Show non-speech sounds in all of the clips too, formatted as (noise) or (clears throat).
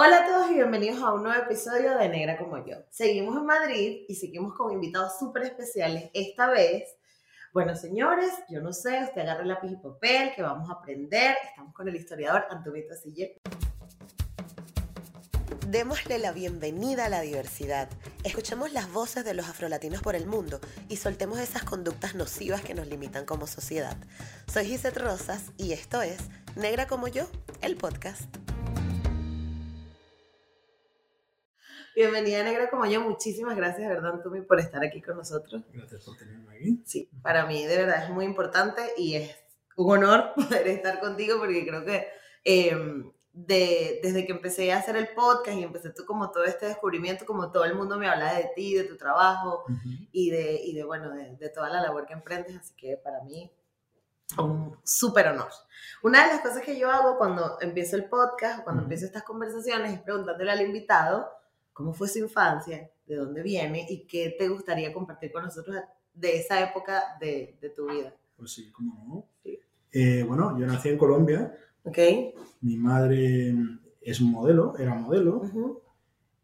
Hola a todos y bienvenidos a un nuevo episodio de Negra como yo. Seguimos en Madrid y seguimos con invitados súper especiales. Esta vez, bueno señores, yo no sé, usted agarre lápiz y papel que vamos a aprender. Estamos con el historiador Antonio Sille. Démosle la bienvenida a la diversidad. Escuchemos las voces de los afrolatinos por el mundo y soltemos esas conductas nocivas que nos limitan como sociedad. Soy Gisette Rosas y esto es Negra como yo, el podcast. Bienvenida Negra como yo, muchísimas gracias, ¿verdad, Antumi, por estar aquí con nosotros. Gracias por tenerme aquí. Sí, para mí de verdad es muy importante y es un honor (laughs) poder estar contigo porque creo que em, de, desde que empecé a hacer el podcast y empecé tú como todo este descubrimiento, como todo el mundo me habla de ti, de tu trabajo y, de, y de, bueno, de, de, toda la labor que emprendes, así que para mí un súper honor. Una de las cosas que yo hago cuando empiezo el podcast o cuando empiezo estas conversaciones es preguntándole al invitado cómo fue su infancia, de dónde viene y qué te gustaría compartir con nosotros de esa época de, de tu vida. Pues sí, cómo no. Eh, bueno, yo nací en Colombia Okay. Mi madre es modelo, era modelo.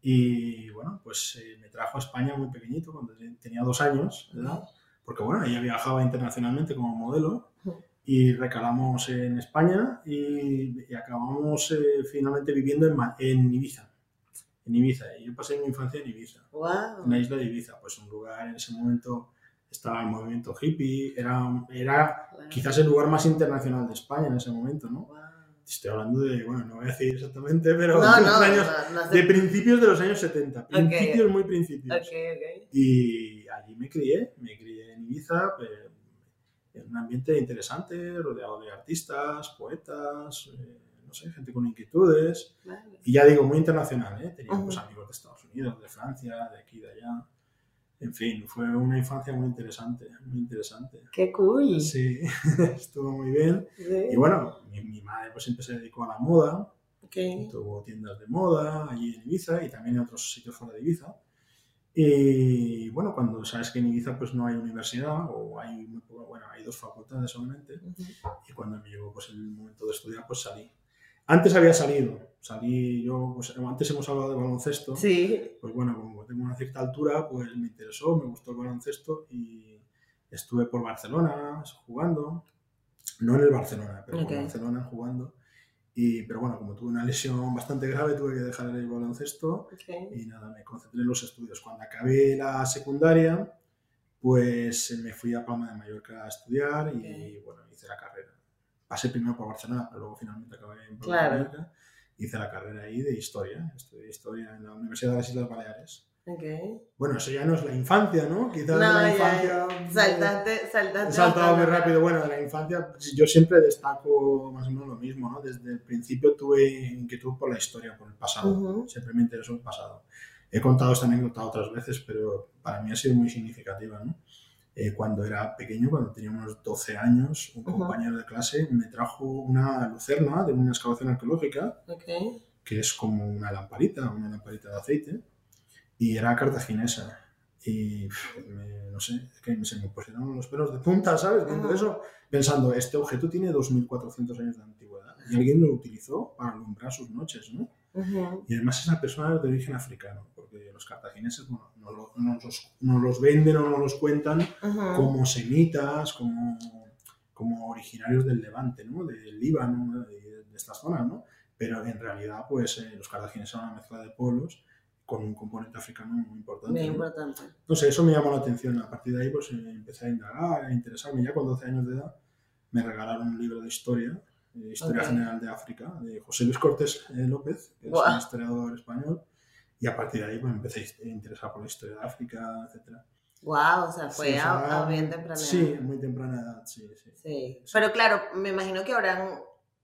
Y bueno, pues eh, me trajo a España muy pequeñito, cuando tenía dos años ¿verdad? Porque bueno, ella viajaba internacionalmente como modelo. Y recalamos en España y, acabamos eh, finalmente viviendo en, en, Ibiza. En Ibiza. Y yo pasé mi infancia en Ibiza. En la isla de Ibiza, pues un lugar en ese momento estaba el movimiento hippie, era, era quizás el lugar más internacional de España en ese momento, ¿no? Estoy hablando de, bueno, no voy a decir exactamente, pero de, años, de principios de los años 70. Principios, muy principios. y allí me crié, me crié en Ibiza, eh, en un ambiente interesante, rodeado de artistas, poetas, eh, no sé, gente con inquietudes. Y ya digo, muy internacional, ¿eh? Teníamos amigos de Estados Unidos, de Francia, de aquí, de allá en fin, fue una infancia muy interesante, muy interesante. ¡Qué cool! Sí, (laughs) estuvo muy bien. Y bueno, mi, madre pues siempre se dedicó a la moda. Okay. Tuvo tiendas de moda allí en Ibiza y también en otros sitios fuera de Ibiza. Y bueno, cuando sabes que en Ibiza pues no hay universidad o hay, bueno, hay dos facultades solamente. Y cuando me llegó pues el momento de estudiar pues salí. Antes había salido, salí yo, pues, antes hemos hablado de baloncesto. Sí. Pues bueno, como tengo una cierta altura, pues me interesó, me gustó el baloncesto y estuve por Barcelona jugando. No en el Barcelona, pero en Barcelona jugando. Y, pero bueno, como tuve una lesión bastante grave, tuve que dejar el baloncesto y nada, me concentré en los estudios. Cuando acabé la secundaria, pues me fui a Palma de Mallorca a estudiar y bueno, hice la carrera pasé primero por Barcelona, pero luego finalmente acabé en claro. Hice la carrera ahí de historia, estudié historia en la Universidad de las Islas Baleares. Okay. Bueno, eso ya no es la infancia, ¿no? Quizás no, la infancia. Saltante, saltante. He saltado muy rápido. Bueno, de la infancia, yo siempre destaco más o menos lo mismo, ¿no? Desde el principio tuve inquietud por la historia, por el pasado. Siempre me interesó el pasado. He contado esta anécdota otras veces, pero para mí ha sido muy significativa, ¿no? Eh, cuando era pequeño, cuando tenía unos 12 años, un compañero de clase me trajo una lucerna de una excavación arqueológica, que es como una lamparita, una lamparita de aceite, y era cartaginesa. Y no sé, que se me pusieron los pelos de punta, ¿sabes? Viendo eso, pensando, este objeto tiene 2.400 años de antigüedad y alguien lo utilizó para alumbrar sus noches, ¿no? Y además esa persona es de origen africano, porque los cartagineses bueno, no, los, no, los, venden o no los cuentan como semitas, como, como originarios del Levante, ¿no? del Líbano, de, de estas zonas, ¿no? pero en realidad pues eh, los cartagineses son una mezcla de pueblos con un componente africano muy importante. Muy importante. ¿no? sé, eso me llamó la atención. A partir de ahí pues eh, empecé a indagar, a interesarme. Ya con 12 años de edad me regalaron un libro de historia Historia General de África, de José Luis Cortés eh, López, que es un historiador español, y a partir de ahí pues, empecé a interesar por la historia de África, etc. Wow, o sea, fue a, bien temprana edad. Sí, muy temprana edad, sí, sí, sí. Pero claro, me imagino que habrán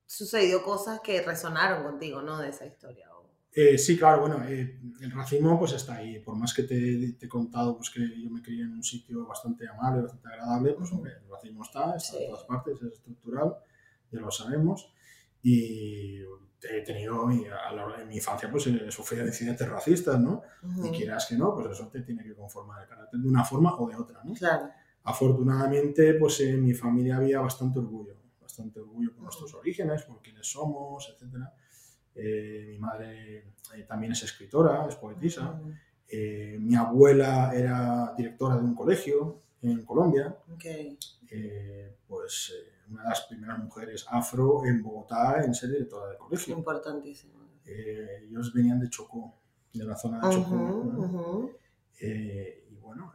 sucedido cosas que resonaron contigo, ¿no? De esa historia. Eh, sí, claro, bueno, eh, el racismo pues está ahí. Por más que te, te, he contado pues, que yo me crié en un sitio bastante amable, bastante agradable, pues hombre, el racismo está, está en todas partes, es estructural ya lo sabemos. Y he tenido, a de mi infancia, pues he sufrido incidentes racistas, ¿no? Y quieras que no, pues eso te tiene que conformar el carácter de una forma o de otra, ¿no? Claro. Afortunadamente, pues en mi familia había bastante orgullo, bastante orgullo por nuestros orígenes, por quiénes somos, etc. Eh, mi madre eh, también es escritora, es poetisa. Eh, mi abuela era directora de un colegio en Colombia. Okay. pues una de las primeras mujeres afro en Bogotá en ser directora de colegio. Importantísimo. ellos venían de Chocó, de la zona de Chocó. y bueno,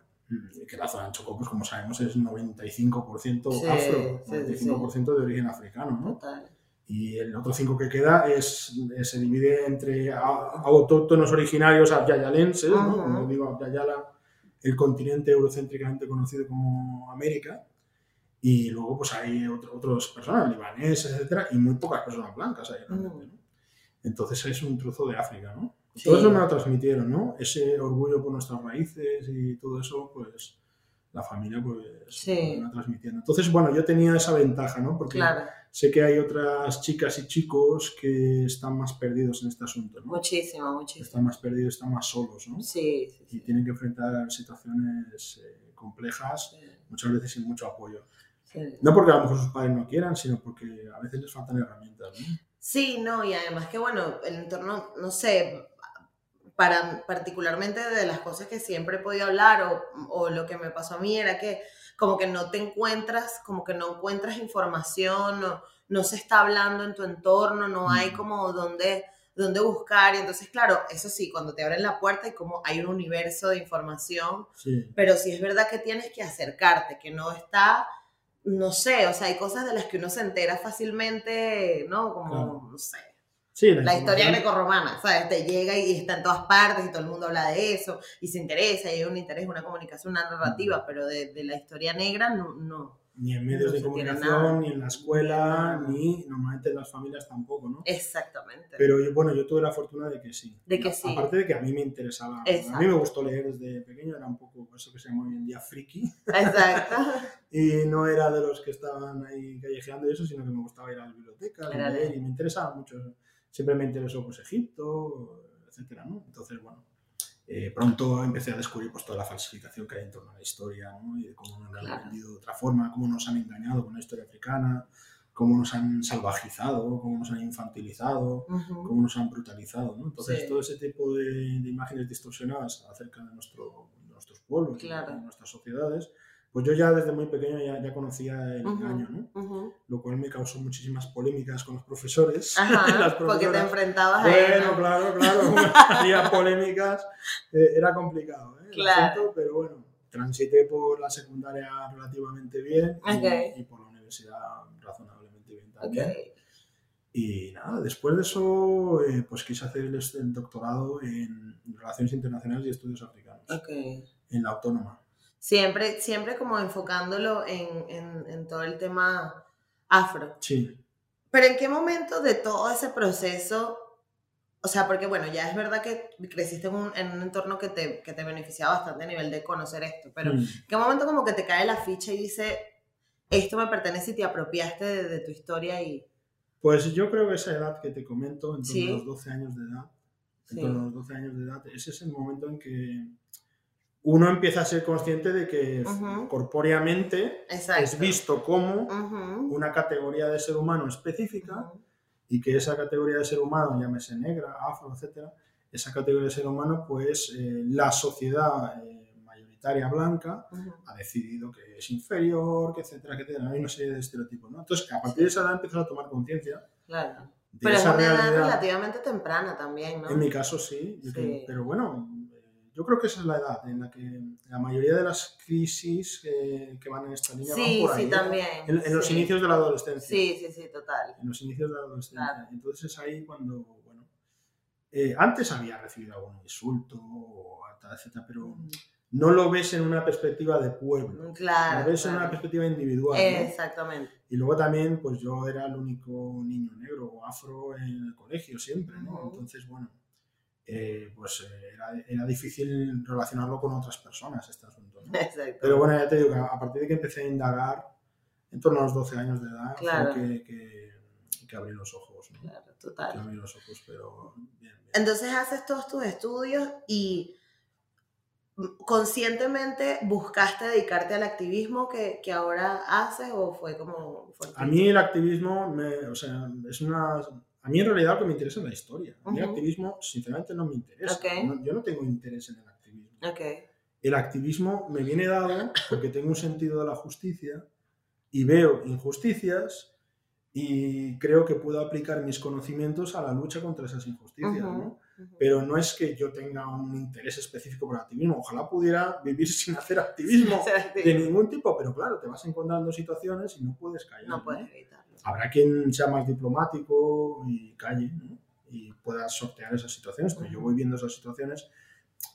que la zona de Chocó, pues como sabemos, es 95% afro, 95% de origen africano, ¿no? Total y el otro 5 que queda es, se divide entre autóctonos originarios abyayalenses, ¿no? como digo, Abyayala, el continente eurocéntricamente conocido como América, y luego pues hay otras personas, libaneses, etcétera, y muy pocas personas blancas ahí realmente, ¿no? Entonces es un trozo de África, ¿no? Todo eso me lo transmitieron, ¿no? Ese orgullo por nuestras raíces y todo eso, pues la familia pues me lo transmitiendo. Entonces, bueno, yo tenía esa ventaja, ¿no? Porque claro sé que hay otras chicas y chicos que están más perdidos en este asunto, ¿no? Muchísimo, muchísimo. Están más perdidos, están más solos, ¿no? Sí, sí, Y tienen que enfrentar situaciones eh, complejas, muchas veces sin mucho apoyo. No porque a lo mejor sus padres no quieran, sino porque a veces les faltan herramientas, ¿no? Sí, no, y además que, bueno, el entorno, no sé, para, particularmente de las cosas que siempre he podido hablar o, o lo que me pasó a mí era que como que no te encuentras, como que no encuentras información, no, no se está hablando en tu entorno, no hay como donde, donde buscar. Y entonces, claro, eso sí, cuando te abren la puerta y como hay un universo de información, pero sí es verdad que tienes que acercarte, que no está, no sé, o sea, hay cosas de las que uno se entera fácilmente, ¿no? Como, no sé la, historia grecorromana, ¿sabes? Te llega y está en todas partes y todo el mundo habla de eso y se interesa y hay un interés, una comunicación, una narrativa, pero de, de la historia negra no. no ni en medios de comunicación, ni en la escuela, ni normalmente en las familias tampoco, ¿no? Exactamente. Pero yo, bueno, yo tuve la fortuna de que sí. De que sí. Aparte de que a mí me interesaba. A mí me gustó leer desde pequeño, era un poco eso que se llama hoy en día friki. Exacto. (laughs) y no era de los que estaban ahí callejeando y eso, sino que me gustaba ir a la biblioteca, leer, y me interesaba mucho siempre me interesó pues Egipto, etcétera, ¿no? Entonces, bueno, eh, pronto empecé a descubrir pues toda la falsificación que hay en torno a la historia, ¿no? Y de cómo nos han vendido de otra forma, cómo nos han engañado con la historia africana, cómo nos han salvajizado, cómo nos han infantilizado, cómo nos han brutalizado, ¿no? Entonces, todo ese tipo de, imágenes distorsionadas acerca de, nuestro, nuestros pueblos y de nuestras sociedades, pues yo ya desde muy pequeño ya, ya conocía el engaño, ¿no? Lo cual me causó muchísimas polémicas con los profesores. Ajá, (laughs) porque te enfrentabas a Bueno, claro, claro, (laughs) había polémicas, eh, era complicado, ¿eh? Claro. pero bueno, transité por la secundaria relativamente bien y, por la universidad razonablemente bien también. Y nada, después de eso, eh, pues quise hacer el, doctorado en Relaciones Internacionales y Estudios Africanos. En la Autónoma. Siempre, siempre como enfocándolo en, en, en todo el tema afro. Sí. Pero ¿en qué momento de todo ese proceso o sea, porque bueno, ya es verdad que creciste en un, en un entorno que te, que te beneficiaba bastante a nivel de conocer esto, pero ¿en mm. qué momento como que te cae la ficha y dice, esto me pertenece y te apropiaste de, tu historia y... Pues yo creo que esa edad que te comento, en torno a los 12 años de edad, en torno a los 12 años de edad, ese es el momento en que uno empieza a ser consciente de que corpóreamente es visto como una categoría de ser humano específica y que esa categoría de ser humano, llámese negra, afro, etcétera, esa categoría de ser humano, pues eh, la sociedad eh, mayoritaria blanca ha decidido que es inferior, que etcétera, etcétera. Hay una serie de estereotipos, ¿no? Entonces, a partir de esa edad empiezas a tomar conciencia. Claro. Pero es una edad relativamente temprana también, ¿no? En mi caso sí. pero bueno, yo creo que esa es la edad en la que la mayoría de las crisis que van en esta línea sí, van por ahí. Sí, también. En, los inicios de la adolescencia. Sí, sí, sí, total. En los inicios de la adolescencia. Entonces es ahí cuando, bueno, eh, antes había recibido algún insulto, etcétera, pero no lo ves en una perspectiva de pueblo. Claro. Lo ves en una perspectiva individual. Exactamente. Y luego también, pues yo era el único niño negro o afro en el colegio siempre, ¿no? Entonces, bueno eh, pues eh, era, era, difícil relacionarlo con otras personas este asunto. (laughs) Pero bueno, ya te digo que a partir de que empecé a indagar, en torno a los 12 años de edad, claro. que, que, que, abrí los ojos. ¿no? Claro, total. Que abrí los ojos, pero bien, bien. Entonces haces todos tus estudios y conscientemente buscaste dedicarte al activismo que, que ahora haces o fue como... A mí el activismo, me, o sea, es una A mí en realidad lo que me interesa es la historia. A mí el Ujú. activismo, sinceramente, no me interesa. Ok. No- yo no tengo interés en el activismo. Ok. El activismo me viene dado porque tengo un sentido de la justicia y veo injusticias y creo que puedo aplicar mis conocimientos a la lucha contra esas injusticias. Ujú, ¿no? ujú. Pero no es que yo tenga un interés específico por el activismo. Ojalá pudiera vivir (laughs) sin hacer activismo de ningún tipo, pero claro, te vas encontrando situaciones y no puedes callar. No puedes evitarlo. Habrá quien sea más diplomático y calle ¿no? y pueda sortear esas situaciones, pero yo voy viendo esas situaciones,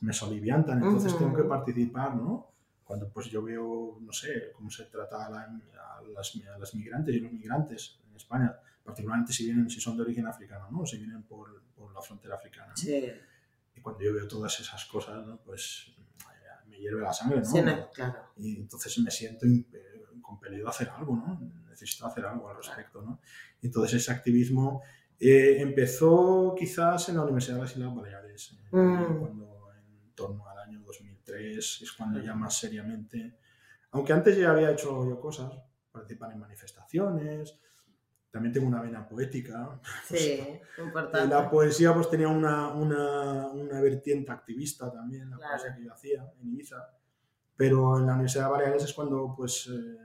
me soliviantan, entonces Ujú. tengo que participar, ¿no? Cuando pues yo veo, no sé, cómo se trata a, la- a las, a las migrantes y los migrantes en España, particularmente si vienen, si son de origen africano, ¿no? Si vienen por, por la frontera africana. ¿no? Sí. Y cuando yo veo todas esas cosas, ¿no? Pues me hierve la sangre, ¿no? Sí, claro. y entonces me siento eh, compelido a hacer algo, ¿no? Necesito hacer algo al respecto, ¿no? Entonces ese activismo eh, empezó quizás en la Universidad de las Islas Baleares, eh, Mm. cuando en torno al año 2003 es cuando ya más seriamente, aunque antes ya había hecho yo cosas, participar en manifestaciones, también tengo una vena poética, (laughs) Sí, y importante. la poesía pues tenía una, una, una vertiente activista también, la Claro. poesía que yo hacía en Ibiza. Pero en la Universidad de Baleares es cuando pues eh,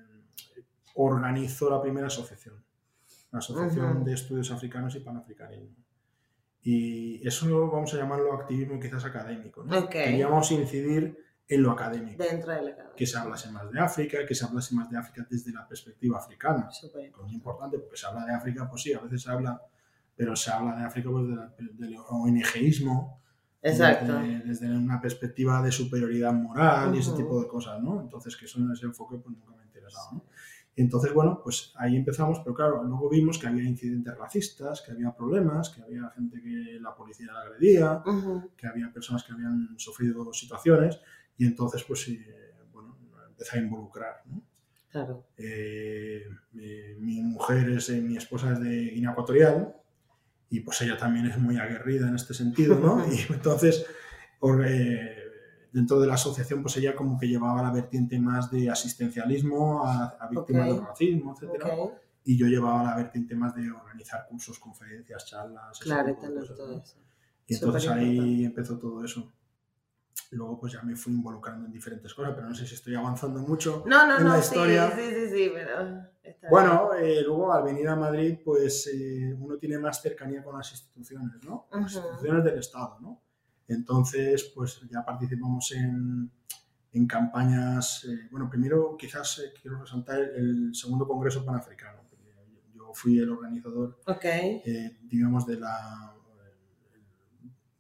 organizó la primera asociación, la Asociación Ujú. de Estudios Africanos y Panafricanismo. Y eso vamos a llamarlo activismo quizás académico. ¿no? Ok. Queríamos incidir en lo académico, Dentro que se hablase más de África, que se hablase más de África desde la perspectiva africana Súper es importante porque se habla de África, pues sí, a veces se habla, pero se habla de África pues, de la- del ONGismo, Exacto. desde, desde una perspectiva de superioridad moral y ese tipo de cosas, ¿no? Entonces, que eso en ese enfoque pues nunca me ha interesado, ¿no? Entonces, bueno, pues ahí empezamos, pero claro, luego vimos que había incidentes racistas, que había problemas, que había gente que la policía la agredía, que había personas que habían sufrido situaciones, y entonces, pues, sí, bueno, empecé a involucrar, ¿no? Claro. Eh, mi, mi mujer es, eh, mi esposa es de Guinea Ecuatorial y pues ella también es muy aguerrida en este sentido, ¿no? (laughs) Y entonces, or- eh, dentro de la asociación, pues ella como que llevaba la vertiente más de asistencialismo a, a víctimas Ok. del racismo, etcétera, Ok. y yo llevaba la vertiente más de organizar cursos, conferencias, charlas, Claro, tipo cosas, todo eso. Y entonces Súper ahí importante. empezó todo eso. Luego pues ya me fui involucrando en diferentes cosas, pero no sé si estoy avanzando mucho. No, no, en no, la historia. sí, sí, sí, pero... está Bueno, eh, luego al venir a Madrid, pues eh, uno tiene más cercanía con las instituciones, ¿no? Las Ujú. instituciones del Estado, ¿no? Entonces, pues ya participamos en, en campañas. eh, bueno, primero quizás eh, quiero resaltar el segundo Congreso Panafricano. porque Yo fui el organizador, bien. Ok, eh, digamos, de la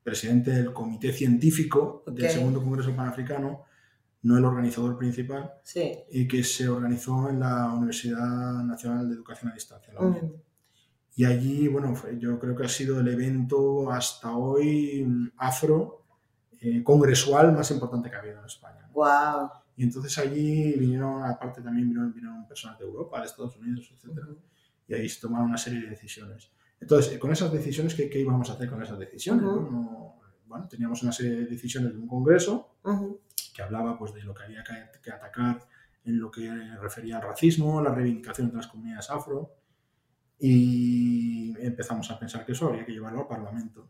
presidente del comité científico del segundo Congreso Panafricano, no el organizador principal sí. y que se organizó en la Universidad Nacional de Educación a Distancia, la UNED. Ujú. Y allí, bueno, fue- yo creo que ha sido el evento hasta hoy mm, afro eh, congresual más importante que ha habido en España. ¿no? Wow. Y entonces allí vinieron, aparte también vinieron, vinieron personas de Europa, de Estados Unidos, etc. Y ahí se tomaron una serie de decisiones. Entonces, con esas decisiones, ¿qué, qué íbamos a hacer con esas decisiones? Ujú. Bueno, bueno, teníamos una serie de decisiones de un congreso Ujú. que hablaba pues, de lo que había que, que atacar en lo que refería al racismo, la reivindicación de las comunidades afro, y empezamos a pensar que eso habría que llevarlo al Parlamento.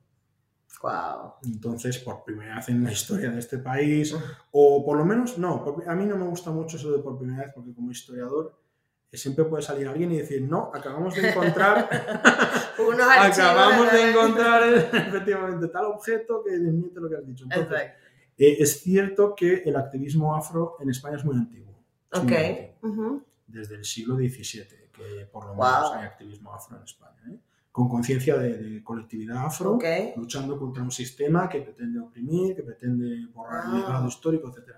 Wow. Entonces, por primera vez en la historia de este país, o por lo menos, no, a mí no me gusta mucho eso de por primera vez, porque como historiador eh, siempre puede salir alguien y decir, no, acabamos de encontrar, (laughs) (laughs) acabamos de la- encontrar (laughs) efectivamente tal objeto que desmiente lo que has dicho. Entonces, eh, es cierto que el activismo afro en España es muy antiguo. es muy Ok. antiguo, Ujú. Desde el siglo XVII, que por lo Wow. menos hay activismo afro en España. ¿eh? Con conciencia de, de colectividad afro, Ok. luchando contra un sistema que pretende oprimir, que pretende borrar el Wow. legado histórico, etc.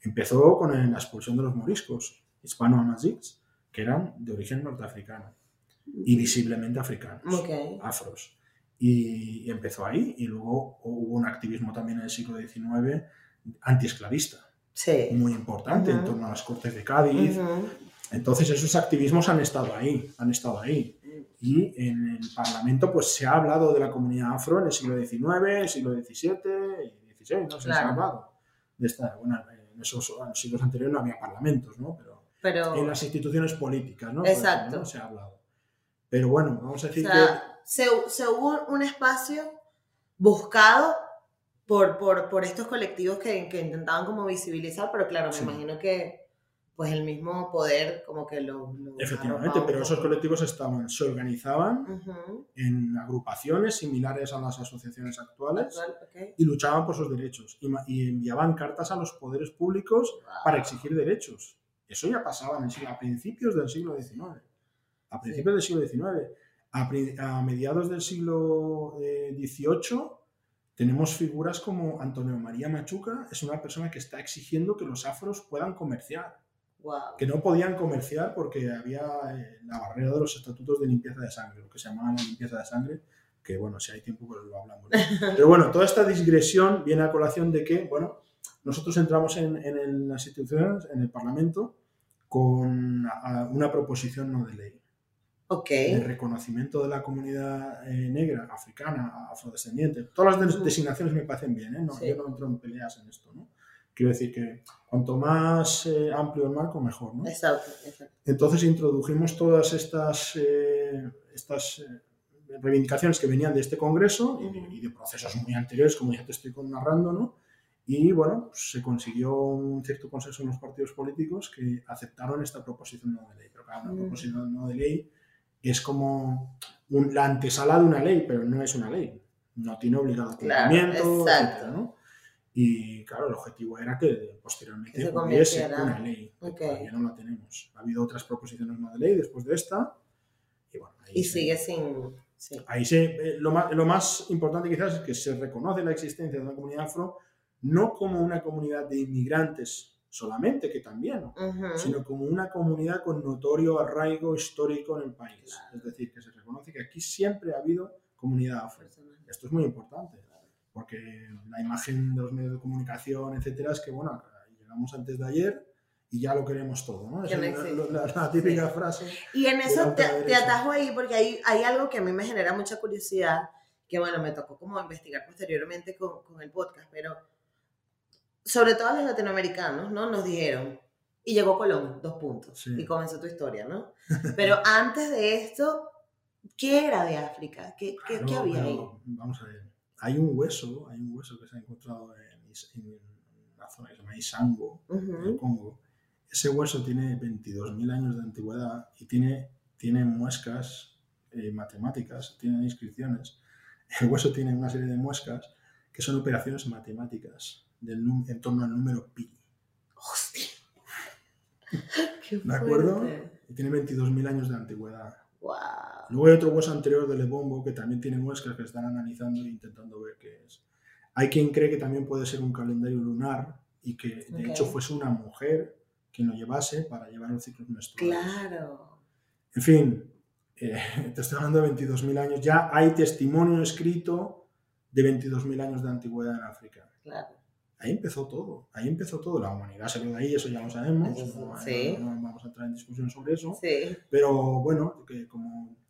Empezó con el- la expulsión de los moriscos, hispano-amazics, que eran de origen norteafricano y visiblemente africanos Ok. afros. Y, y empezó ahí, y luego hubo un activismo también en el siglo XIX antiesclavista, Sí. muy importante, en Ujú. torno a las Cortes de Cádiz. Ujú. Entonces esos activismos han estado ahí, han estado ahí. Y en el Parlamento pues se ha hablado de la comunidad afro en el siglo XIX, siglo XVII y XVI, no sé, se Claro. ha hablado. De esta, bueno, en esos en los siglos anteriores no había parlamentos, ¿no? Pero Pero, en las instituciones políticas, ¿no? Exacto. ¿no? Se ha hablado. Pero bueno, vamos a o decir sea, se, se hubo un espacio buscado por, por, por estos colectivos que, que, intentaban como visibilizar, pero claro, me imagino que pues el mismo poder como que lo... Efectivamente, pero esos colectivos estaban, se organizaban en agrupaciones similares a las asociaciones actuales y luchaban por sus derechos y, enviaban cartas a los poderes públicos para exigir derechos. Eso ya pasaba en el a principios del siglo XIX. A principios del siglo XIX. A, mediados del siglo XVIII eh, tenemos figuras como Antonio María Machuca, es una persona que está exigiendo que los afros puedan comerciar que no podían comerciar porque había eh, la barrera de los estatutos de limpieza de sangre, lo que se llamaba la limpieza de sangre, que bueno, si hay tiempo pues lo hablamos. (laughs) Pero bueno, toda esta digresión viene a colación de que, bueno, nosotros entramos en, en las instituciones, en el Parlamento, con una proposición no de ley. Okay. El reconocimiento de la comunidad eh, negra, africana, afrodescendiente. Todas las designaciones me parecen bien, ¿eh? no, yo no entro en peleas en esto, ¿no? Quiero decir que cuanto más eh, amplio el marco, mejor, ¿no? Exacto, Entonces introdujimos todas estas, eh, estas eh, reivindicaciones que venían de este congreso y, de procesos muy anteriores, como ya te estoy narrando, ¿no? Y bueno, pues, se consiguió un cierto consenso en los partidos políticos que aceptaron esta proposición no de ley. Pero claro, una mm. proposición no de ley es como la antesala de una ley, pero no es una ley. No tiene obligado cumplimiento, claro, ¿no? Y claro, el objetivo era que posteriormente hubiese una ley, todavía no la tenemos. Ha habido otras proposiciones no de ley después de esta. Y, bueno, y sigue sin... Ahí se, eh, lo, más, lo más importante quizás es que se reconoce la existencia de una comunidad afro no como una comunidad de inmigrantes solamente, que también, sino como una comunidad con notorio arraigo histórico en el país. Es decir, que se reconoce que aquí siempre ha habido comunidad afro. Esto es muy importante porque la imagen de los medios de comunicación, etcétera, es que, bueno, llegamos antes de ayer y ya lo queremos todo, ¿no? es la, típica frase. Y en eso te, te, atajo ahí porque hay, hay algo que a mí me genera mucha curiosidad, que bueno, me tocó como investigar posteriormente con, con el podcast, pero sobre todo los latinoamericanos, ¿no? Nos dijeron, y llegó Colón, dos puntos, y comenzó tu historia, ¿no? (laughs) Pero antes de esto, ¿qué era de África? ¿Qué, qué, ¿qué había ahí? Vamos a ver hay un hueso, hay un hueso que se ha encontrado en, una zona que se llama Isango, en el Congo. Ese hueso tiene 22.000 años de antigüedad y tiene, tiene muescas eh, matemáticas, tiene inscripciones. (laughs) El hueso tiene una serie de muescas que son operaciones matemáticas del, en torno al número pi. ¡Hostia! (laughs) (laughs) ¿De acuerdo? Y tiene 22.000 años de antigüedad. Wow. Luego hay otro hueso anterior del Lebombo que también tiene muestras que están analizando e intentando ver qué es. Hay quien cree que también puede ser un calendario lunar y que de hecho fuese una mujer quien lo llevase para llevar los ciclos menstruales. Claro. En fin, eh, (laughs) te estoy hablando de 22.000 años. Ya hay testimonio escrito de 22.000 años de antigüedad en África. Claro. Ahí empezó todo, ahí empezó todo. La humanidad salió de ahí, eso ya lo sabemos. No, vamos a entrar en discusión sobre eso. Sí. Pero bueno, que como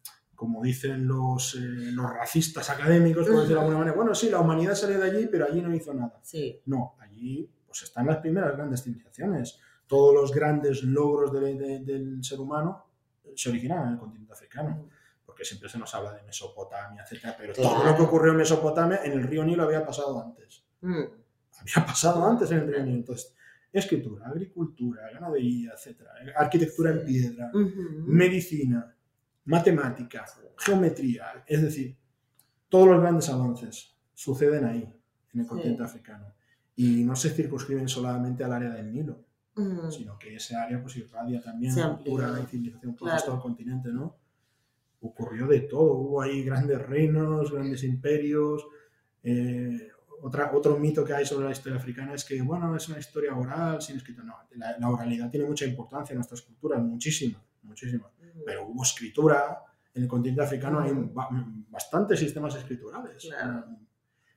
como dicen los, eh, los racistas académicos, por decirlo de alguna manera, bueno, sí, la humanidad salió de allí, pero allí no hizo nada. Sí. No, allí pues están las primeras grandes civilizaciones. Todos los grandes logros del ser humano se originaron en el continente africano. Porque siempre se nos habla de Mesopotamia, etc. Pero todo lo que ocurrió en Mesopotamia, en el río Nilo había pasado antes. Mm. Había pasado antes en el río Nilo. Entonces, escritura, agricultura, ganadería, etc. Arquitectura en piedra, medicina, matemática, geometría, es decir, todos los grandes avances suceden ahí, en el continente africano. Y no se circunscriben solamente al área del Nilo, sino que ese área pues irradia también cultura y civilización por todo el continente, ¿no? Ocurrió de todo, hubo ahí grandes reinos, grandes imperios. Eh, otra, otro mito que hay sobre la historia africana es que, bueno, es una historia oral, sin escrito. No, la, la oralidad tiene mucha importancia en nuestras culturas, muchísima, muchísima pero hubo escritura. En el continente africano hay bastantes sistemas escriturales.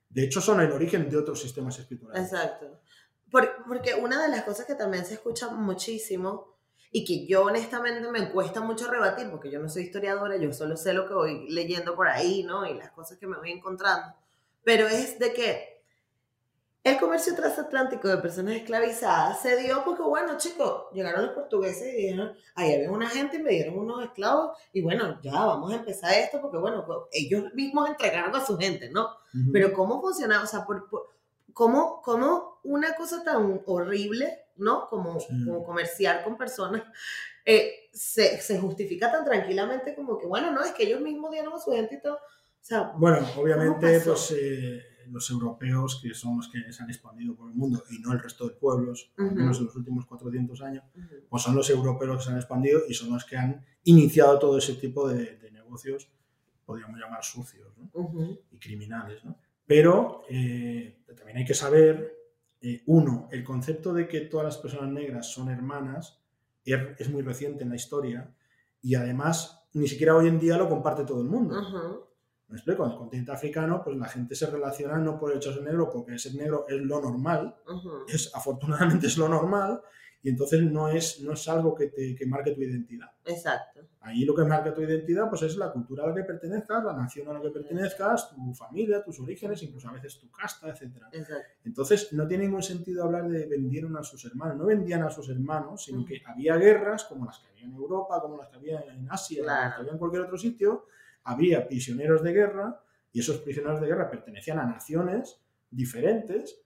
De hecho, son el origen de otros sistemas escriturales. Exacto. Porque una de las cosas que también se escucha muchísimo y que yo honestamente me cuesta mucho rebatir, porque yo no soy historiadora, yo solo sé lo que voy leyendo por ahí, ¿no? Y las cosas que me voy encontrando. Pero es de que El comercio transatlántico de personas esclavizadas se dio porque, bueno, chicos, llegaron los portugueses y dijeron, ahí había una gente y me dieron unos esclavos y bueno, ya vamos a empezar esto porque, bueno, pues, ellos mismos entregaron a su gente, ¿no? Pero ¿cómo funcionaba? O sea, por, ¿cómo, ¿cómo, una cosa tan horrible, ¿no? Como, como comerciar con personas, eh, se, se, justifica tan tranquilamente como que, bueno, no, es que ellos mismos dieron a su gente y todo. O sea, bueno, obviamente, pues... Eh los europeos, que son los que se han expandido por el mundo y no el resto de pueblos, al menos en los últimos 400 años, pues son los europeos que se han expandido y son los que han iniciado todo ese tipo de, negocios, podríamos llamar sucios y criminales. ¿no? Pero eh, también hay que saber, eh, uno, el concepto de que todas las personas negras son hermanas es, muy reciente en la historia y además ni siquiera hoy en día lo comparte todo el mundo. ¿Me explico? En el continente africano, pues la gente se relaciona no por el hecho de ser negro, porque ser negro es lo normal, es, afortunadamente es lo normal, y entonces no es, no es algo que, te, que marque tu identidad. Exacto. Ahí lo que marca tu identidad pues es la cultura a la que pertenezcas, la nación a la que pertenezcas, tu familia, tus orígenes, incluso a veces tu casta, etc. Exacto. Entonces no tiene ningún sentido hablar de vendieron a sus hermanos. No vendían a sus hermanos, sino que había guerras como las que había en Europa, como las que había en Asia, como las que había en cualquier otro sitio, había prisioneros de guerra y esos prisioneros de guerra pertenecían a naciones diferentes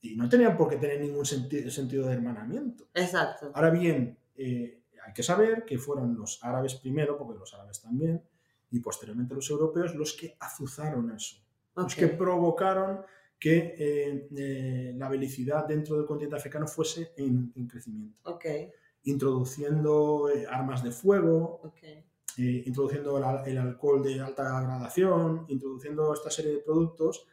y no tenían por qué tener ningún sentido de hermanamiento. Exacto. Ahora bien, eh, hay que saber que fueron los árabes primero, porque los árabes también, y posteriormente los europeos, los que azuzaron eso, los que provocaron que eh, eh, la velocidad dentro del continente africano fuese en, crecimiento. Okay. Introduciendo armas de fuego, okay. Eh, introduciendo el, alcohol de alta gradación, introduciendo esta serie de productos,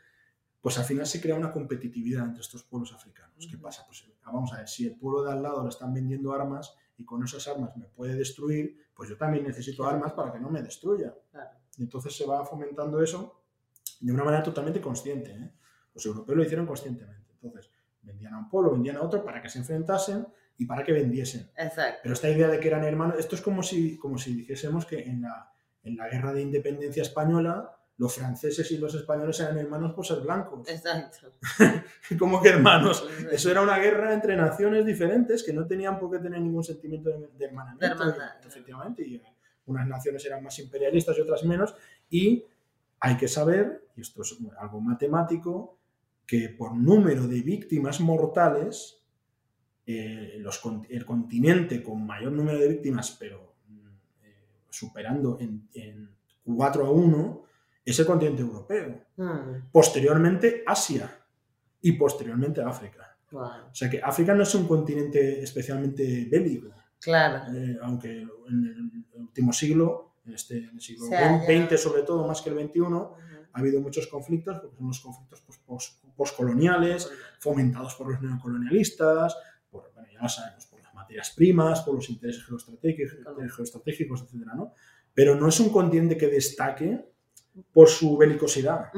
pues al final se crea una competitividad entre estos pueblos africanos. ¿Qué pasa? Pues ah, vamos a ver, si el pueblo de al lado le están vendiendo armas y con esas armas me puede destruir, pues yo también necesito armas para que no me destruya. Y entonces se va fomentando eso de una manera totalmente consciente. ¿eh? Los europeos lo hicieron conscientemente. Entonces, vendían a un pueblo, vendían a otro para que se enfrentasen y para que vendiesen. Exacto. Pero esta idea de que eran hermanos, esto es como si, como si dijésemos que en la, en la guerra de independencia española los franceses y los españoles eran hermanos por ser blancos. Exacto. (laughs) como que hermanos. Eso era una guerra entre naciones diferentes que no tenían por qué tener ningún sentimiento de, hermanamiento. efectivamente. Y unas naciones eran más imperialistas y otras menos. Y hay que saber, y esto es algo matemático, que por número de víctimas mortales, eh, el continente con mayor número de víctimas, pero eh, superando en, 4 a 1, es el continente europeo. Hmm. Posteriormente Asia y posteriormente África. O sea que África no es un continente especialmente bélico. Claro. Eh, aunque en el último siglo, en, este, el siglo XX sobre todo, más que el XXI, ha habido muchos conflictos, porque son los conflictos pues, postcoloniales, fomentados por los neocolonialistas, ya sabemos, por las materias primas, por los intereses geoestratégicos, geoestratégicos etc. ¿no? Pero no es un continente que destaque por su belicosidad.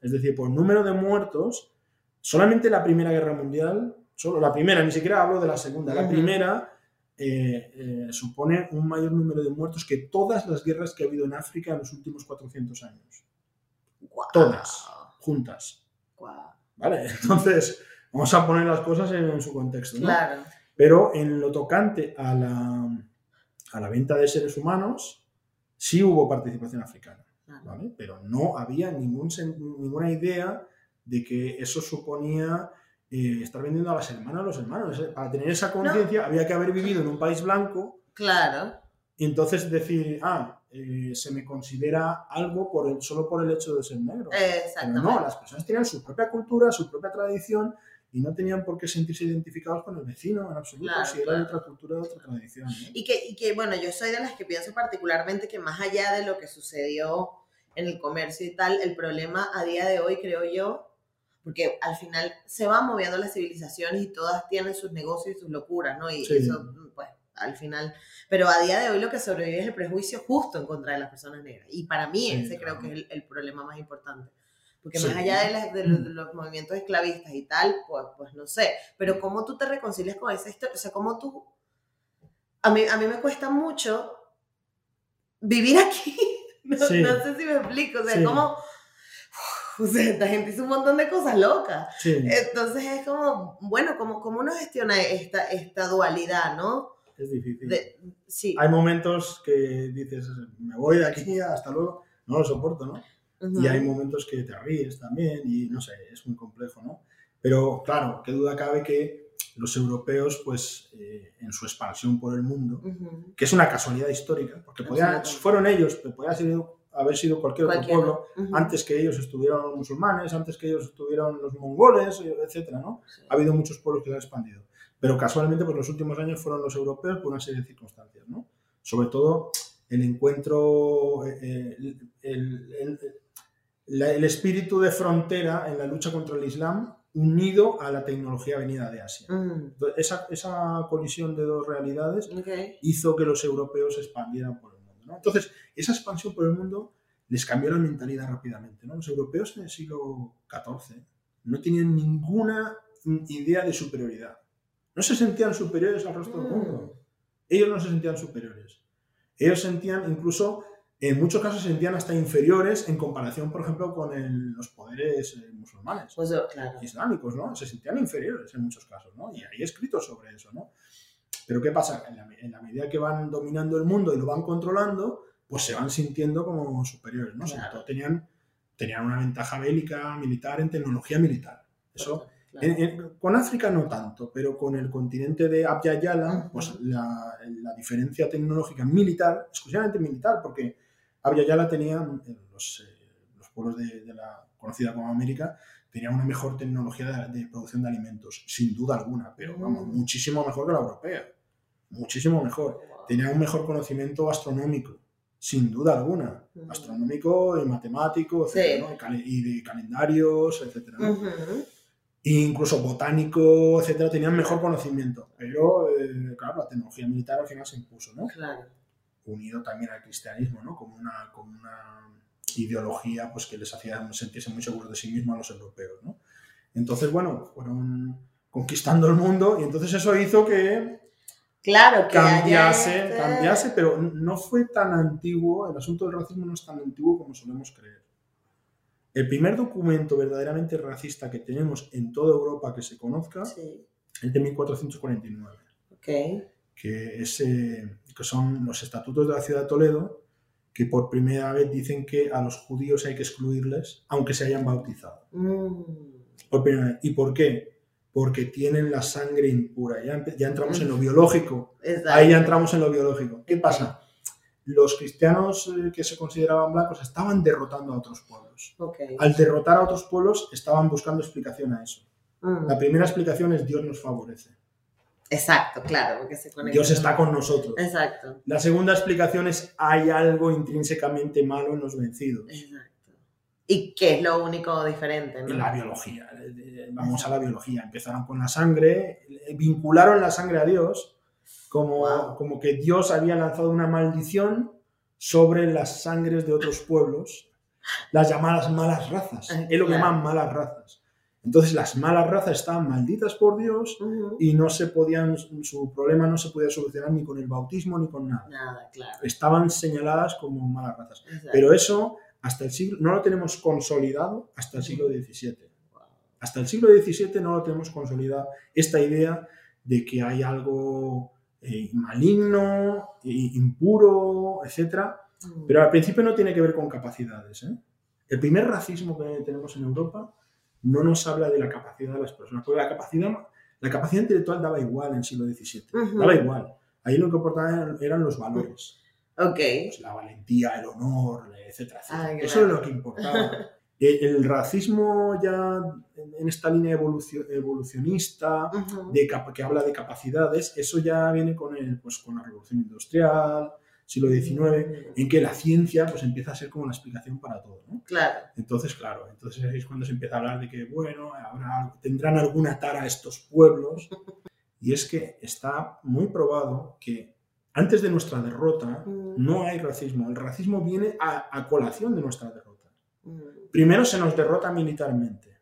Es decir, por número de muertos, solamente la Primera Guerra Mundial, solo la primera, ni siquiera hablo de la segunda, la primera eh, eh, supone un mayor número de muertos que todas las guerras que ha habido en África en los últimos 400 años. Todas, juntas. ¿Vale? (laughs) Entonces, vamos a poner las cosas en, su contexto. Claro. Pero en lo tocante a la, a la venta de seres humanos, sí hubo participación africana, ¿vale? Pero no había ningún, ninguna idea de que eso suponía eh, estar vendiendo a las hermanas a los hermanos. Para tener esa conciencia había que haber vivido en un país blanco. Claro. Y entonces decir, ah, eh, se me considera algo por el, solo por el hecho de ser negro. Exactamente. Pero no, las personas tenían su propia cultura, su propia tradición y no tenían por qué sentirse identificados con el vecino en absoluto, si era de otra cultura, de otra tradición. Y, que, y que, bueno, yo soy de las que pienso particularmente que más allá de lo que sucedió en el comercio y tal, el problema a día de hoy, creo yo, porque al final se van moviendo las civilizaciones y todas tienen sus negocios y sus locuras, ¿no? Y eso, pues, al final, pero a día de hoy lo que sobrevive es el prejuicio justo en contra de las personas negras. Y para mí ese creo que es el problema más importante. Porque más allá de, los, movimientos esclavistas y tal, pues, pues no sé. Pero cómo tú te reconcilias con esa historia, o sea, cómo tú... A mí, a mí me cuesta mucho vivir aquí. (laughs) No, sé si me explico, o sea, cómo... O sea, esta gente hizo un montón de cosas locas. Sí, Entonces es como, bueno, como, como uno gestiona esta, esta dualidad, ¿no? es difícil. De, sí. Hay momentos que dices, me voy de aquí, hasta luego, no lo soporto, ¿no? Ujú. Y hay momentos que te ríes también y no sé, es muy complejo, ¿no? Pero claro, qué duda cabe que los europeos, pues eh, en su expansión por el mundo, Ujú. que es una casualidad histórica, porque podían- fueron ellos, pero podía sido- haber sido cualquier otro Cualquiera. pueblo, Ujú. antes que ellos estuvieran los musulmanes, antes que ellos estuvieran los mongoles, etcétera, ¿no? Sí. Ha habido muchos pueblos que se han expandido. Pero casualmente, pues los últimos años fueron los europeos por una serie de circunstancias, ¿no? Sobre todo el encuentro, eh, el, el- el- la- el espíritu de frontera en la lucha contra el Islam unido a la tecnología venida de Asia. Mm, Esa, esa colisión de dos realidades hizo que los europeos se expandieran por el mundo. ¿no? Entonces, esa expansión por el mundo les cambió la mentalidad rápidamente. ¿no? Los europeos en el siglo XIV no tenían ninguna idea de superioridad. No se sentían superiores al resto del mundo. Ellos no se sentían superiores. Ellos sentían, incluso, en muchos casos se sentían hasta inferiores en comparación, por ejemplo, con el- los poderes eh, musulmanes Pues yo, claro. islámicos, ¿no? Se sentían inferiores en muchos casos, ¿no? Y hay escritos sobre eso, ¿no? Pero ¿qué pasa? En la, en la medida que van dominando el mundo y lo van controlando, pues se van sintiendo como superiores, ¿no? Sobre Claro. todo tenían, tenían una ventaja bélica, militar, en tecnología militar. Eso, Claro. en- en- con África no tanto, pero con el continente de Abya Yala, pues la, la diferencia tecnológica militar, exclusivamente militar, porque Abya Yala tenía, eh, los, eh, los pueblos de, de la conocida como América, tenían una mejor tecnología de, de producción de alimentos, sin duda alguna, pero vamos, Mm. muchísimo mejor que la europea, muchísimo mejor. Tenían un mejor conocimiento astronómico, sin duda alguna, Ujú. astronómico y matemático, Sí. etcétera, ¿no? y, de calendarios, etcétera. ¿no? Ujú. E incluso botánico, etcétera, tenían mejor conocimiento. Pero, eh, claro, la tecnología militar al final se impuso, ¿no? Claro. Unido también al cristianismo, ¿no? Como una, como una ideología pues, que les hacía sentirse muy seguros de sí mismos a los europeos, ¿no? Entonces, bueno, fueron conquistando el mundo y entonces eso hizo que Claro, que cambiase, este- cambiase, pero no fue tan antiguo, el asunto del racismo no es tan antiguo como solemos creer. El primer documento verdaderamente racista que tenemos en toda Europa que se conozca Sí. es de 1449, Ok. Que, es, eh, que son los estatutos de la ciudad de Toledo, que por primera vez dicen que a los judíos hay que excluirles, aunque se hayan bautizado. Mm. Por primera vez. ¿Y por qué? Porque tienen la sangre impura. Ya, entramos en lo Mm. biológico. Exacto. Ahí ya entramos en lo biológico. ¿Qué pasa? Los cristianos eh, que se consideraban blancos estaban derrotando a otros pueblos. Al derrotar a otros pueblos estaban buscando explicación a eso. Mm. La primera explicación es Dios nos favorece. Exacto, claro, porque se conecta. Dios está con nosotros. Exacto. La segunda explicación es hay algo intrínsecamente malo en los vencidos. Exacto. ¿Y qué es lo único diferente? ¿no? La biología. eh, Vamos a la biología. Empezaron con la sangre, eh, vincularon la sangre a Dios, como, Wow. como que Dios había lanzado una maldición sobre las sangres de otros pueblos, las llamadas malas razas. Es lo que claro. llaman malas razas. Entonces las malas razas estaban malditas por Dios Ujú. y no se podían, su problema no se podía solucionar ni con el bautismo ni con nada. Nada, claro. Estaban señaladas como malas razas. Exacto. Pero eso hasta el siglo, no lo tenemos consolidado hasta el siglo XVII. Wow. Hasta el siglo XVII no lo tenemos consolidado esta idea de que hay algo eh, maligno, eh, impuro, etc. Mm. Pero al principio no tiene que ver con capacidades. ¿eh? El primer racismo que tenemos en Europa no nos habla de la capacidad de las personas, porque la capacidad, la capacidad intelectual daba igual en el siglo XVII, Ujú. daba igual. Ahí lo que importaba eran, los valores Ok. pues, la valentía, el honor, etcétera, etcétera. Ah, Eso claro. es lo que importaba. (laughs) Eh, el racismo ya en esta línea evolucio- evolucionista Ujú. de cap- que habla de capacidades, eso ya viene con, el, pues, con la revolución industrial, siglo XIX, en que la ciencia pues, empieza a ser como la explicación para todo. ¿no? Claro. Entonces, claro, entonces es cuando se empieza a hablar de que, bueno, habrá, tendrán alguna tara estos pueblos. (laughs) Y es que está muy probado que antes de nuestra derrota Mm. no hay racismo. El racismo viene a, a colación de nuestra derrota. Mm. Primero se nos derrota militarmente,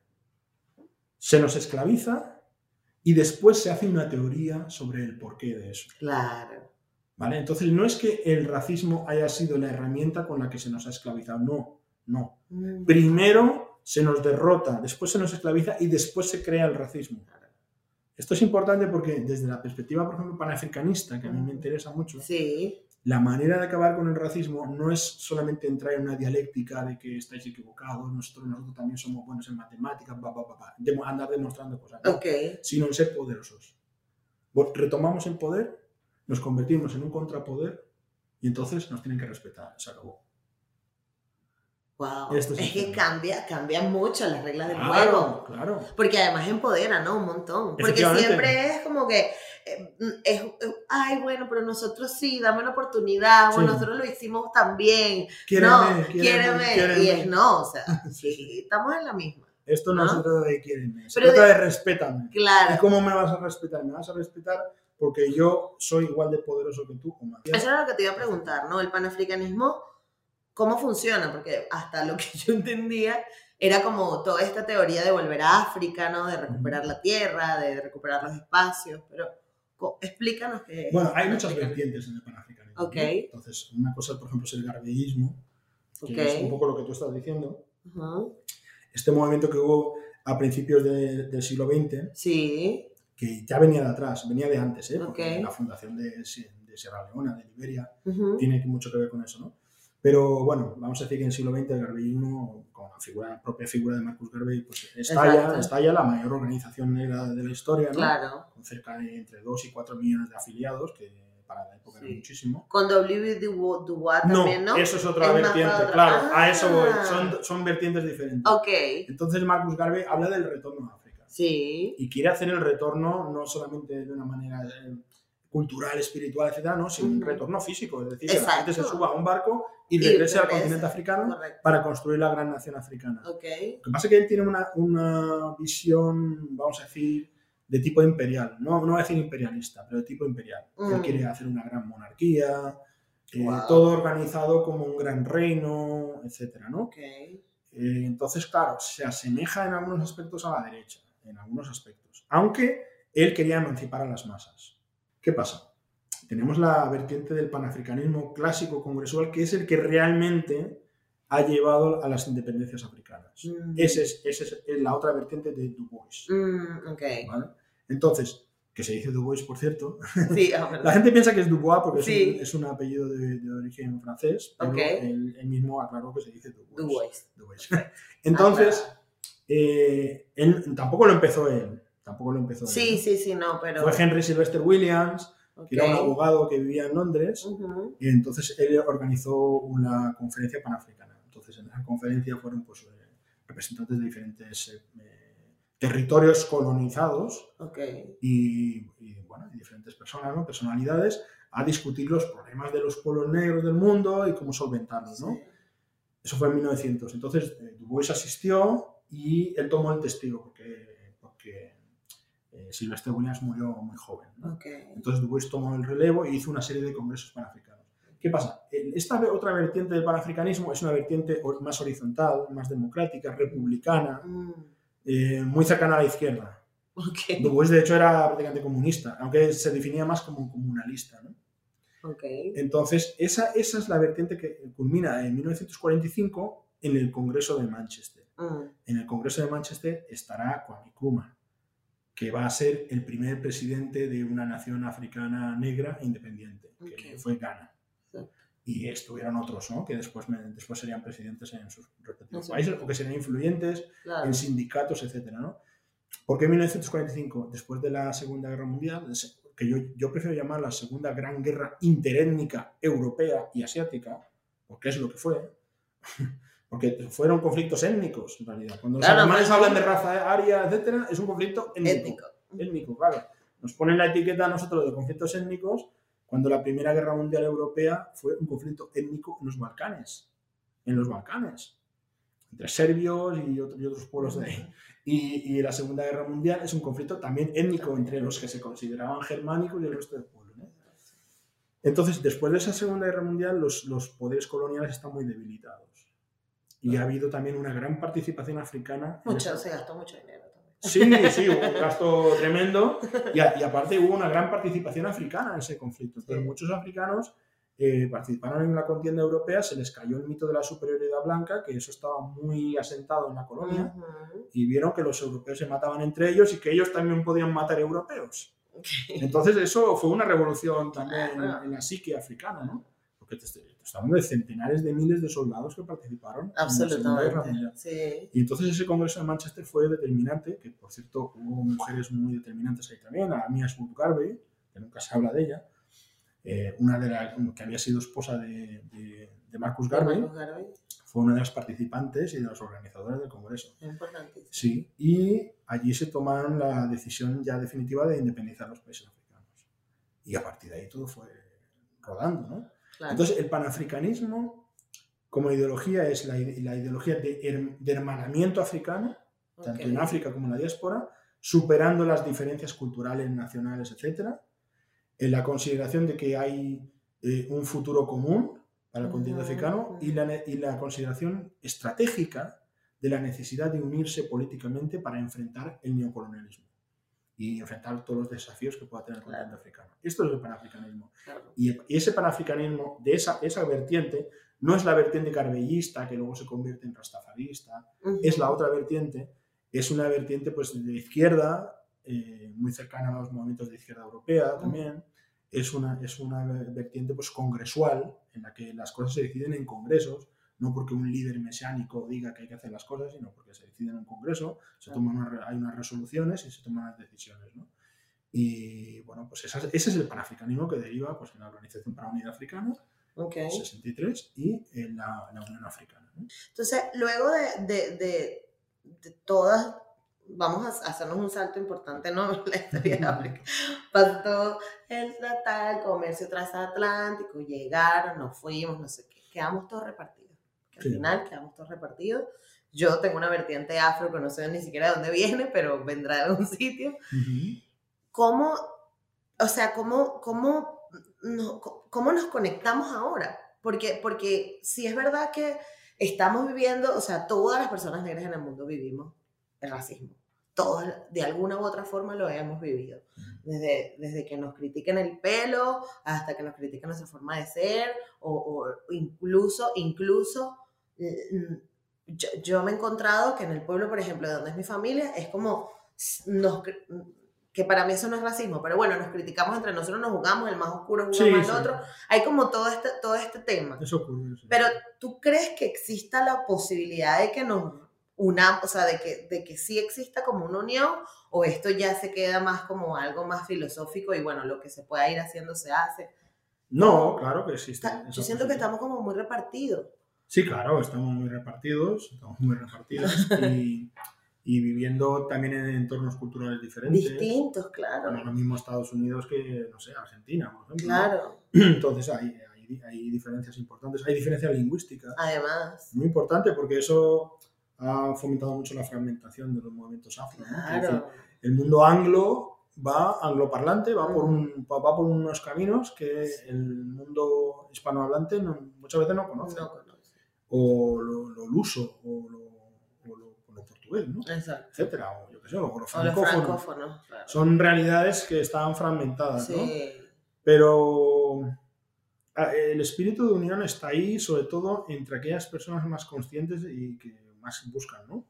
se nos esclaviza y después se hace una teoría sobre el porqué de eso. Claro. ¿Vale? Entonces no es que el racismo haya sido la herramienta con la que se nos ha esclavizado, no, no. Mm. Primero se nos derrota, después se nos esclaviza y después se crea el racismo. Esto es importante porque desde la perspectiva, por ejemplo, panafricanista, que a mí me interesa mucho, Sí, la manera de acabar con el racismo no es solamente entrar en una dialéctica de que estáis equivocados, nosotros, nosotros también somos buenos en matemáticas, ba, ba, ba, ba, demo- andar demostrando cosas, ¿no? ok. sino en ser poderosos. Retomamos el poder, nos convertimos en un contrapoder y entonces nos tienen que respetar. Se acabó. Wow. Esto es es que cambia, cambian mucho las reglas del Claro, juego. claro. Porque además empodera, ¿no? Un montón. Porque siempre es como que, eh, es, es, ay, bueno, pero nosotros sí, dame una oportunidad, bueno, Sí. nosotros lo hicimos también. Quiéreme, no, quiéreme. Y es no, o sea, (laughs) Sí, estamos en la misma. Esto no ¿No? se trata de quiéreme, se Pero trata de- de, respétame. ¿Y Claro. cómo me vas a respetar? Me vas a respetar porque yo soy igual de poderoso que tú. Eso era lo que te iba a preguntar, ¿no? El panafricanismo, ¿cómo funciona? Porque hasta lo que (laughs) yo entendía era como toda esta teoría de volver a África, ¿no? De recuperar la tierra, de recuperar los espacios, pero explícanos qué es. Bueno, hay muchas vertientes en el panafricanismo. ¿no? Ok. Entonces, una cosa, por ejemplo, es el garveyismo, que Ok. es un poco lo que tú estás diciendo. Ujú. Este movimiento que hubo a principios de- del siglo XX, Sí, que ya venía de atrás, venía de antes, ¿eh? Porque Ok. la fundación de, de Sierra Leona, de Liberia, ujú. tiene mucho que ver con eso, ¿no? Pero bueno, vamos a decir que en el siglo XX el garveyismo, con la figura, propia figura de Marcus Garvey, pues estalla, estalla la mayor organización negra de la historia, ¿no? claro. Con cerca de entre 2 y 4 millones de afiliados, que para la época Sí. era muchísimo. Con W. Du- Dubois No, también, ¿no? eso es otra Es vertiente, otra- claro, a eso voy, Ah. son, son vertientes diferentes. Ok, Entonces Marcus Garvey habla del retorno a sí, y quiere hacer el retorno no solamente de una manera eh, cultural, espiritual, etcétera, no, sino un retorno físico, es decir, que la gente se suba a un barco y Y regrese al continente africano correcto. para construir la gran nación africana. Lo que pasa es que él tiene una, una visión, vamos a decir, de tipo imperial, no, no voy a decir imperialista, pero de tipo imperial. Él Mm. quiere hacer una gran monarquía, eh, Wow. todo organizado como un gran reino, etcétera, ¿no? Eh, entonces, claro, se asemeja en algunos aspectos a la derecha, en algunos aspectos. Aunque él quería emancipar a las masas. ¿Qué pasa? Tenemos la vertiente del panafricanismo clásico congresual, que es el que realmente ha llevado a las independencias africanas. Mm. Esa es, esa es la otra vertiente de Du Bois. Mm, ok. ¿vale? Entonces, que se dice Du Bois, por cierto, Sí, (laughs) la gente piensa que es Dubois porque es, un, es un apellido de, de origen francés, pero Ok. él, él mismo aclaró que se dice Dubois. Dubois. Dubois. (laughs) Entonces, Ah, eh, él, tampoco lo empezó él. Tampoco lo empezó Sí, él. sí, sí, no, pero. Fue Henry Sylvester Williams, ok. que era un abogado que vivía en Londres, Ujú. y entonces él organizó una conferencia panafricana. Entonces, en esa conferencia fueron pues, eh, representantes de diferentes eh, territorios colonizados Ok. y, y, bueno, diferentes personas, ¿no? personalidades, a discutir los problemas de los pueblos negros del mundo y cómo solventarlos. ¿no? Sí. Eso fue en 1900. Entonces, eh, Du Bois asistió y él tomó el testigo porque, porque eh, Sylvester Williams murió muy joven. ¿no? Ok. Entonces, Du Bois tomó el relevo y hizo una serie de congresos panafricanos. ¿Qué pasa? Esta otra vertiente del panafricanismo es una vertiente más horizontal, más democrática, republicana, Mm, eh, muy cercana a la izquierda. Ok. Du Bois, de hecho, era prácticamente comunista, aunque se definía más como comunalista. ¿no? Ok. Entonces, esa, esa es la vertiente que culmina en 1945 en el Congreso de Manchester. Mm, En el Congreso de Manchester estará Kwame Nkrumah, que va a ser el primer presidente de una nación africana negra independiente, que Ok. fue Ghana. Sí. Y estuvieron otros, ¿no? Que después, después serían presidentes en sus respectivos países o que serían influyentes Claro. en sindicatos, etcétera, ¿no? ¿Por qué 1945? Después de la Segunda Guerra Mundial, que yo, yo prefiero llamar la Segunda Gran Guerra interétnica europea y asiática, porque es lo que fue, porque fueron conflictos étnicos, en realidad. Cuando los Claro, alemanes pues, hablan de raza aria, etcétera, es un conflicto étnico. Étnico. Claro. Nos ponen la etiqueta a nosotros de conflictos étnicos cuando la Primera Guerra Mundial Europea fue un conflicto étnico en los Balcanes. En los Balcanes. Entre serbios y, otros- y otros pueblos de ahí. Y, y la Segunda Guerra Mundial es un conflicto también étnico entre los que se consideraban germánicos y el resto del pueblo. ¿no? Entonces, después de esa Segunda Guerra Mundial, los, los poderes coloniales están muy debilitados. Y ha habido también una gran participación africana. en Mucho, se gastó mucho dinero. Sí, sí, hubo un gasto tremendo y, a- y aparte hubo una gran participación africana en ese conflicto. Entonces, muchos africanos eh, participaron en la contienda europea, se les cayó el mito de la superioridad blanca, que eso estaba muy asentado en la colonia, y vieron que los europeos se mataban entre ellos y que ellos también podían matar europeos. Entonces eso fue una revolución también en, la psique africana, ¿no? Porque te, estamos de centenares de miles de soldados que participaron Absolutamente. en la Guerra Mundial. Y entonces ese congreso de Manchester fue determinante, que por cierto hubo mujeres muy determinantes ahí también, a Mia Smith Garvey, que nunca se habla de ella, eh, una de las que había sido esposa de, de, Marcus Garvey, fue una de las participantes y de los organizadores del Congreso. Sí, y allí se tomaron la decisión ya definitiva de independizar los países africanos. Y a partir de ahí todo fue rodando, ¿no? Entonces, el panafricanismo como ideología es la, ideología de, hermanamiento africano, tanto en África como en la diáspora, superando las diferencias culturales, nacionales, etcétera, en la consideración de que hay eh, un futuro común para el continente africano y la, y la consideración estratégica de la necesidad de unirse políticamente para enfrentar el neocolonialismo y enfrentar todos los desafíos que pueda tener el continente africano. Esto es el panafricanismo. Y ese panafricanismo, de esa, esa vertiente, no es la vertiente carbellista que luego se convierte en rastafarista, es la otra vertiente, es una vertiente pues, de izquierda, eh, muy cercana a los movimientos de izquierda europea también. Es una, es una vertiente pues, congresual en la que las cosas se deciden en congresos, no porque un líder mesiánico diga que hay que hacer las cosas, sino porque se deciden en un congreso, se toman hay unas resoluciones y se toman las decisiones. ¿no? Y bueno, pues ese es el panafricanismo que deriva pues, en la Organización para la Unidad Africana, okay. 63, y en la, Unión Africana. Entonces, luego de, de, de, de todas vamos a hacernos un salto importante, ¿no? (laughs) La historia de África. Pasó el tratado, el comercio transatlántico, llegaron, nos fuimos, no sé qué, quedamos todos repartidos. Al final quedamos todos repartidos. Yo tengo una vertiente afro que no sé ni siquiera de dónde viene, pero vendrá de algún (laughs) sitio. ¿Cómo, o sea, cómo, cómo, no, cómo nos conectamos ahora? Porque, porque si es verdad que estamos viviendo, o sea, todas las personas negras en el mundo vivimos el racismo. Todos de alguna u otra forma lo hemos vivido. Desde, desde que nos critiquen el pelo hasta que nos critiquen nuestra forma de ser o, incluso, incluso mm, yo, me he encontrado que en el pueblo, por ejemplo, de donde es mi familia, es como nos, que para mí eso no es racismo, pero bueno, nos criticamos entre nosotros, nos jugamos, el más oscuro juega más el otro. Hay como todo este, todo este tema. Eso ocurre. Pero ¿tú crees que exista la posibilidad de que nos una, o sea, de que, de que sí exista como una unión o esto ya se queda más como algo más filosófico y bueno, lo que se pueda ir haciendo se hace. No, claro que existe. Yo siento que estamos como muy repartidos. Sí, claro, estamos muy repartidos, estamos muy repartidos (laughs) y, y, viviendo también en entornos culturales diferentes. Distintos, claro. No lo mismo Estados Unidos que, no sé, Argentina, por ejemplo. Claro. (clears throat) Entonces hay, hay, hay diferencias importantes, hay diferencias lingüísticas. Además. Muy importante porque eso ha fomentado mucho la fragmentación de los movimientos afro. el mundo anglo va, angloparlante, va por, un, va por unos caminos que el mundo hispanohablante muchas veces no conoce. O lo, lo luso, o lo, portugués, ¿no? Etcétera, o yo qué sé, o lo francófono. Son realidades que están fragmentadas, ¿no? Pero el espíritu de unión está ahí, sobre todo entre aquellas personas más conscientes y que más buscan, ¿no?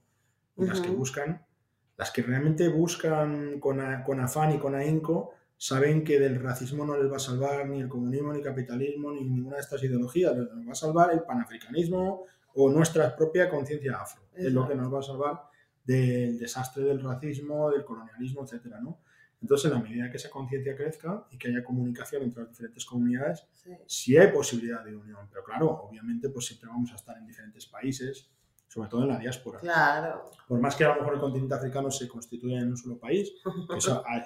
Y las que buscan, las que realmente buscan con, con, afán y con ahínco, saben que del racismo no les va a salvar ni el comunismo, ni el capitalismo, ni ninguna de estas ideologías. Les va a salvar el panafricanismo o nuestra propia conciencia afro. Es lo que nos va a salvar del desastre del racismo, del colonialismo, etcétera, ¿no? Entonces, en la medida que esa conciencia crezca y que haya comunicación entre las diferentes comunidades, sí. hay posibilidad de unión. Pero claro, obviamente, pues siempre vamos a estar en diferentes países, sobre todo en la diáspora. Claro. Por más que a lo mejor el continente africano se constituya en un solo país,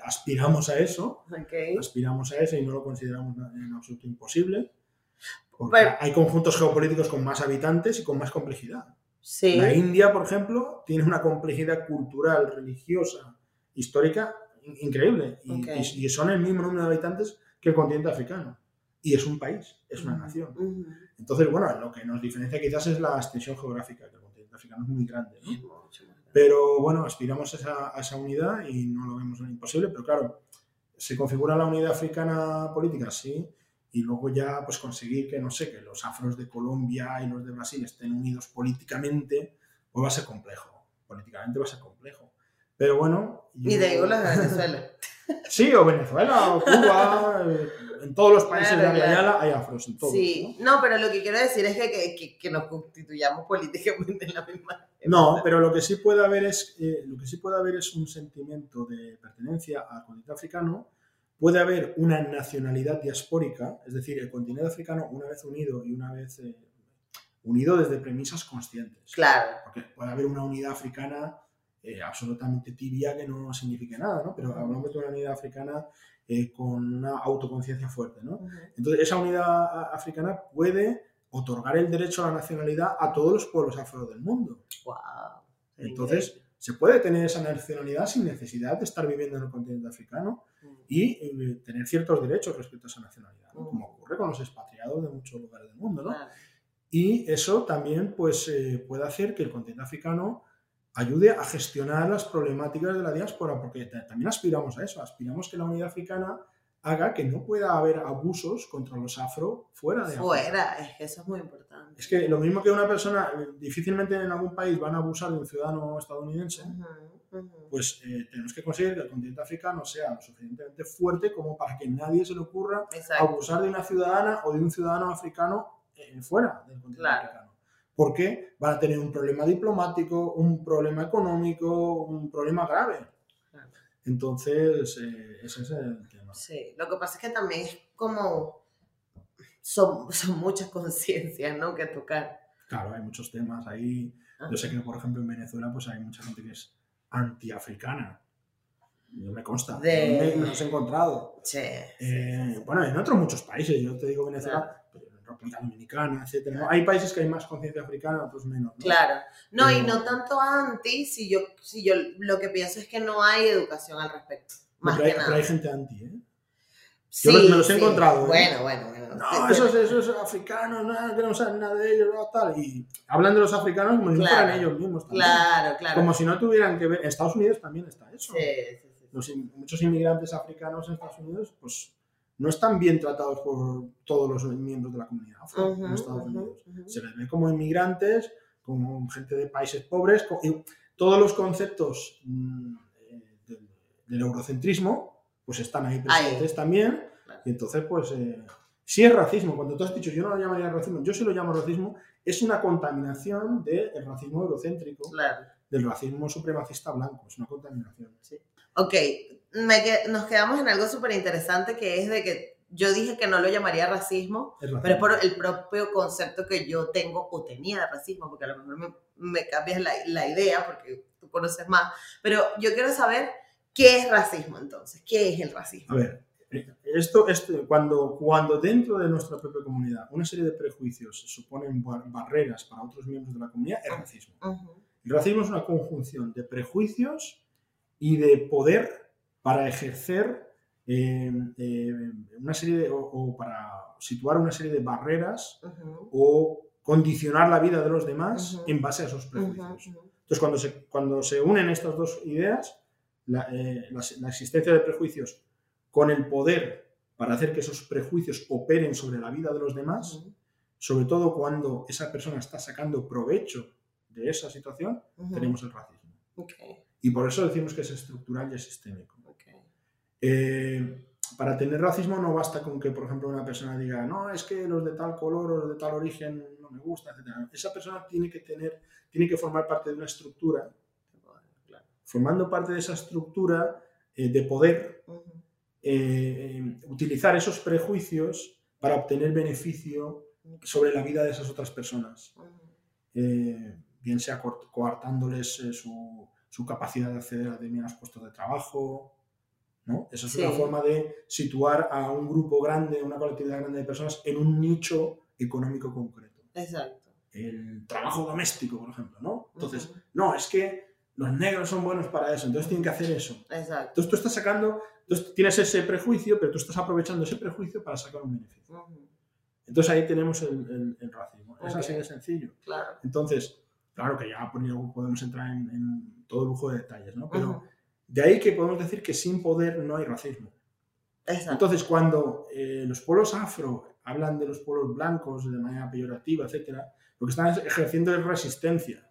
aspiramos a eso, (laughs) aspiramos a eso y no lo consideramos en absoluto imposible. Porque hay conjuntos geopolíticos con más habitantes y con más complejidad. Sí. La India, por ejemplo, tiene una complejidad cultural, religiosa, histórica increíble. Y, son el mismo número de habitantes que el continente africano. Y es un país, es una nación. Entonces, bueno, lo que nos diferencia quizás es la extensión geográfica africano es muy grande. Pero bueno, aspiramos a esa, unidad y no lo vemos imposible, pero claro, ¿se configura la unidad africana política? Sí. y luego ya pues conseguir que, no sé, que los afros de Colombia y los de Brasil estén unidos políticamente, pues va a ser complejo. Políticamente va a ser complejo. Pero bueno... Y de ahí los de Venezuela. (laughs) Sí, o Venezuela, o Cuba, (laughs) en todos los países de Ayala hay afros, en todos. Sí, ¿no? pero lo que quiero decir es que, que, que nos constituyamos políticamente en la misma. No, pero lo que sí puede haber es, eh, lo que sí puede haber es un sentimiento de pertenencia al continente africano. Puede haber una nacionalidad diaspórica, es decir, el continente africano una vez unido y una vez eh, unido desde premisas conscientes. Claro. Porque puede haber una unidad africana eh, absolutamente tibia que no signifique nada, ¿no? Pero hablamos de una unidad africana eh, con una autoconciencia fuerte, ¿no? Entonces, esa unidad africana puede otorgar el derecho a la nacionalidad a todos los pueblos afro del mundo. Wow. Entonces, se puede tener esa nacionalidad sin necesidad de estar viviendo en el continente africano y eh, tener ciertos derechos respecto a esa nacionalidad, como ocurre con los expatriados de muchos lugares del mundo, ¿no? Y eso también pues, puede hacer que el continente africano ayude a gestionar las problemáticas de la diáspora, porque también aspiramos a eso, aspiramos que la unidad africana haga que no pueda haber abusos contra los afro fuera de Fuera, es que eso es muy importante. Es que lo mismo que una persona, difícilmente en algún país van a abusar de un ciudadano estadounidense, pues eh, tenemos que conseguir que el continente africano sea lo suficientemente fuerte como para que nadie se le ocurra abusar de una ciudadana o de un ciudadano africano eh, fuera del continente africano porque van a tener un problema diplomático, un problema económico, un problema grave. Entonces, eh, ese es el tema. Sí, lo que pasa es que también es como, son, son muchas (laughs) conciencias, ¿no? Que tocar. Claro, hay muchos temas ahí. Yo sé que, por ejemplo, en Venezuela, pues hay mucha gente que es antiafricana. Yo me consta. Me, los he encontrado. Sí, eh, Bueno, en otros muchos países. Yo te digo Venezuela, República Dominicana, etcétera. Hay países que hay más conciencia africana, otros menos. Claro. No, y no tanto anti, si yo, si yo lo que pienso es que no hay educación al respecto. Más pero, que hay, nada. pero hay gente anti, ¿eh? Sí, Yo me los he sí. encontrado. ¿eh? Bueno, bueno, bueno. No, esos, esos africanos, no queremos saber nada de ellos, no, tal. Y hablan de los africanos como si Claro. fueran ellos mismos. También. Claro, claro. Como si no tuvieran que ver. En Estados Unidos también está eso. Sí, sí, sí. Los muchos inmigrantes africanos en Estados Unidos, pues no están bien tratados por todos los miembros de la comunidad afro en Estados Unidos. Se les ve como inmigrantes, como gente de países pobres, y todos los conceptos mm, eh, del, del eurocentrismo, pues están ahí presentes también. Y entonces, pues, eh, si es racismo, cuando tú has dicho, yo no lo llamaría racismo, yo sí lo llamo racismo, es una contaminación del racismo eurocéntrico, Claro. Del racismo supremacista blanco, es una contaminación. Ok, me que- nos quedamos en algo súper interesante que es de que yo dije que no lo llamaría racismo, Es pero es por el propio concepto que yo tengo o tenía de racismo, porque a lo mejor me, me cambias la, la idea porque tú conoces más. Pero yo quiero saber qué es racismo entonces, qué es el racismo. A ver, esto, esto cuando, cuando dentro de nuestra propia comunidad una serie de prejuicios suponen bar- barreras para otros miembros de la comunidad, es racismo. Ujú, El racismo es una conjunción de prejuicios y de poder para ejercer eh, eh, una serie de, o, o para situar una serie de barreras o condicionar la vida de los demás en base a esos prejuicios. Entonces, cuando se, cuando se unen estas dos ideas, la, eh, la- la existencia de prejuicios con el poder para hacer que esos prejuicios operen sobre la vida de los demás, sobre todo cuando esa persona está sacando provecho de esa situación, ujú. tenemos el racismo. Ok, Y por eso decimos que es estructural y es sistémico. Eh, para tener racismo no basta con que, por ejemplo, una persona diga, no, es que los de tal color o los de tal origen no me gusta, etc. Esa persona tiene que tener, tiene que formar parte de una estructura Claro. formando parte de esa estructura eh, de poder, eh, eh, utilizar esos prejuicios para obtener beneficio sobre la vida de esas otras personas. Eh, bien sea co- coartándoles eh, su, su capacidad de acceder a determinados puestos de trabajo. ¿no? Esa es Sí. una forma de situar a un grupo grande, una colectividad grande de personas en un nicho económico concreto. Exacto. El trabajo doméstico, por ejemplo. ¿no? Entonces, Ujú, no, es que los negros son buenos para eso, entonces tienen que hacer eso. Exacto. Entonces tú estás sacando, entonces tienes ese prejuicio, pero tú estás aprovechando ese prejuicio para sacar un beneficio. Ujú, Entonces ahí tenemos el, el- el racismo. Es Ok. así de sencillo. Claro. Entonces, claro que ya podemos entrar en, en todo lujo de detalles, ¿no? Pero de ahí que podemos decir que sin poder no hay racismo. Exacto. Entonces, cuando eh, los pueblos afro hablan de los pueblos blancos de manera peyorativa, etcétera, lo que están ejerciendo es resistencia.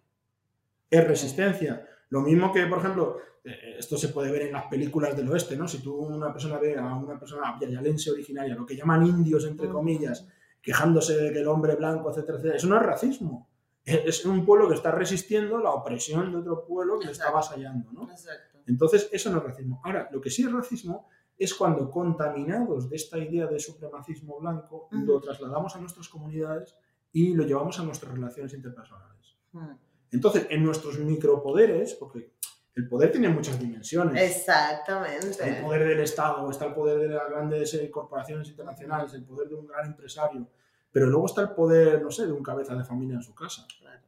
Es resistencia. Lo mismo que, por ejemplo, eh, esto se puede ver en las películas del oeste, ¿no? Si tú una persona ve a una persona yayalense originaria, lo que llaman indios, entre comillas, quejándose de que el hombre blanco, etcétera, etcétera, eso no es racismo. Es un pueblo que está resistiendo la opresión de otro pueblo que le está avasallando, ¿no? Entonces, eso no es racismo. Ahora, lo que sí es racismo es cuando contaminados de esta idea de supremacismo blanco, lo trasladamos a nuestras comunidades y lo llevamos a nuestras relaciones interpersonales. Entonces, en nuestros micropoderes, porque el poder tiene muchas dimensiones. Exactamente. Está el poder del Estado, está el poder de las grandes eh, corporaciones internacionales, el poder de un gran empresario, pero luego está el poder, no sé, de un cabeza de familia en su casa. Claro.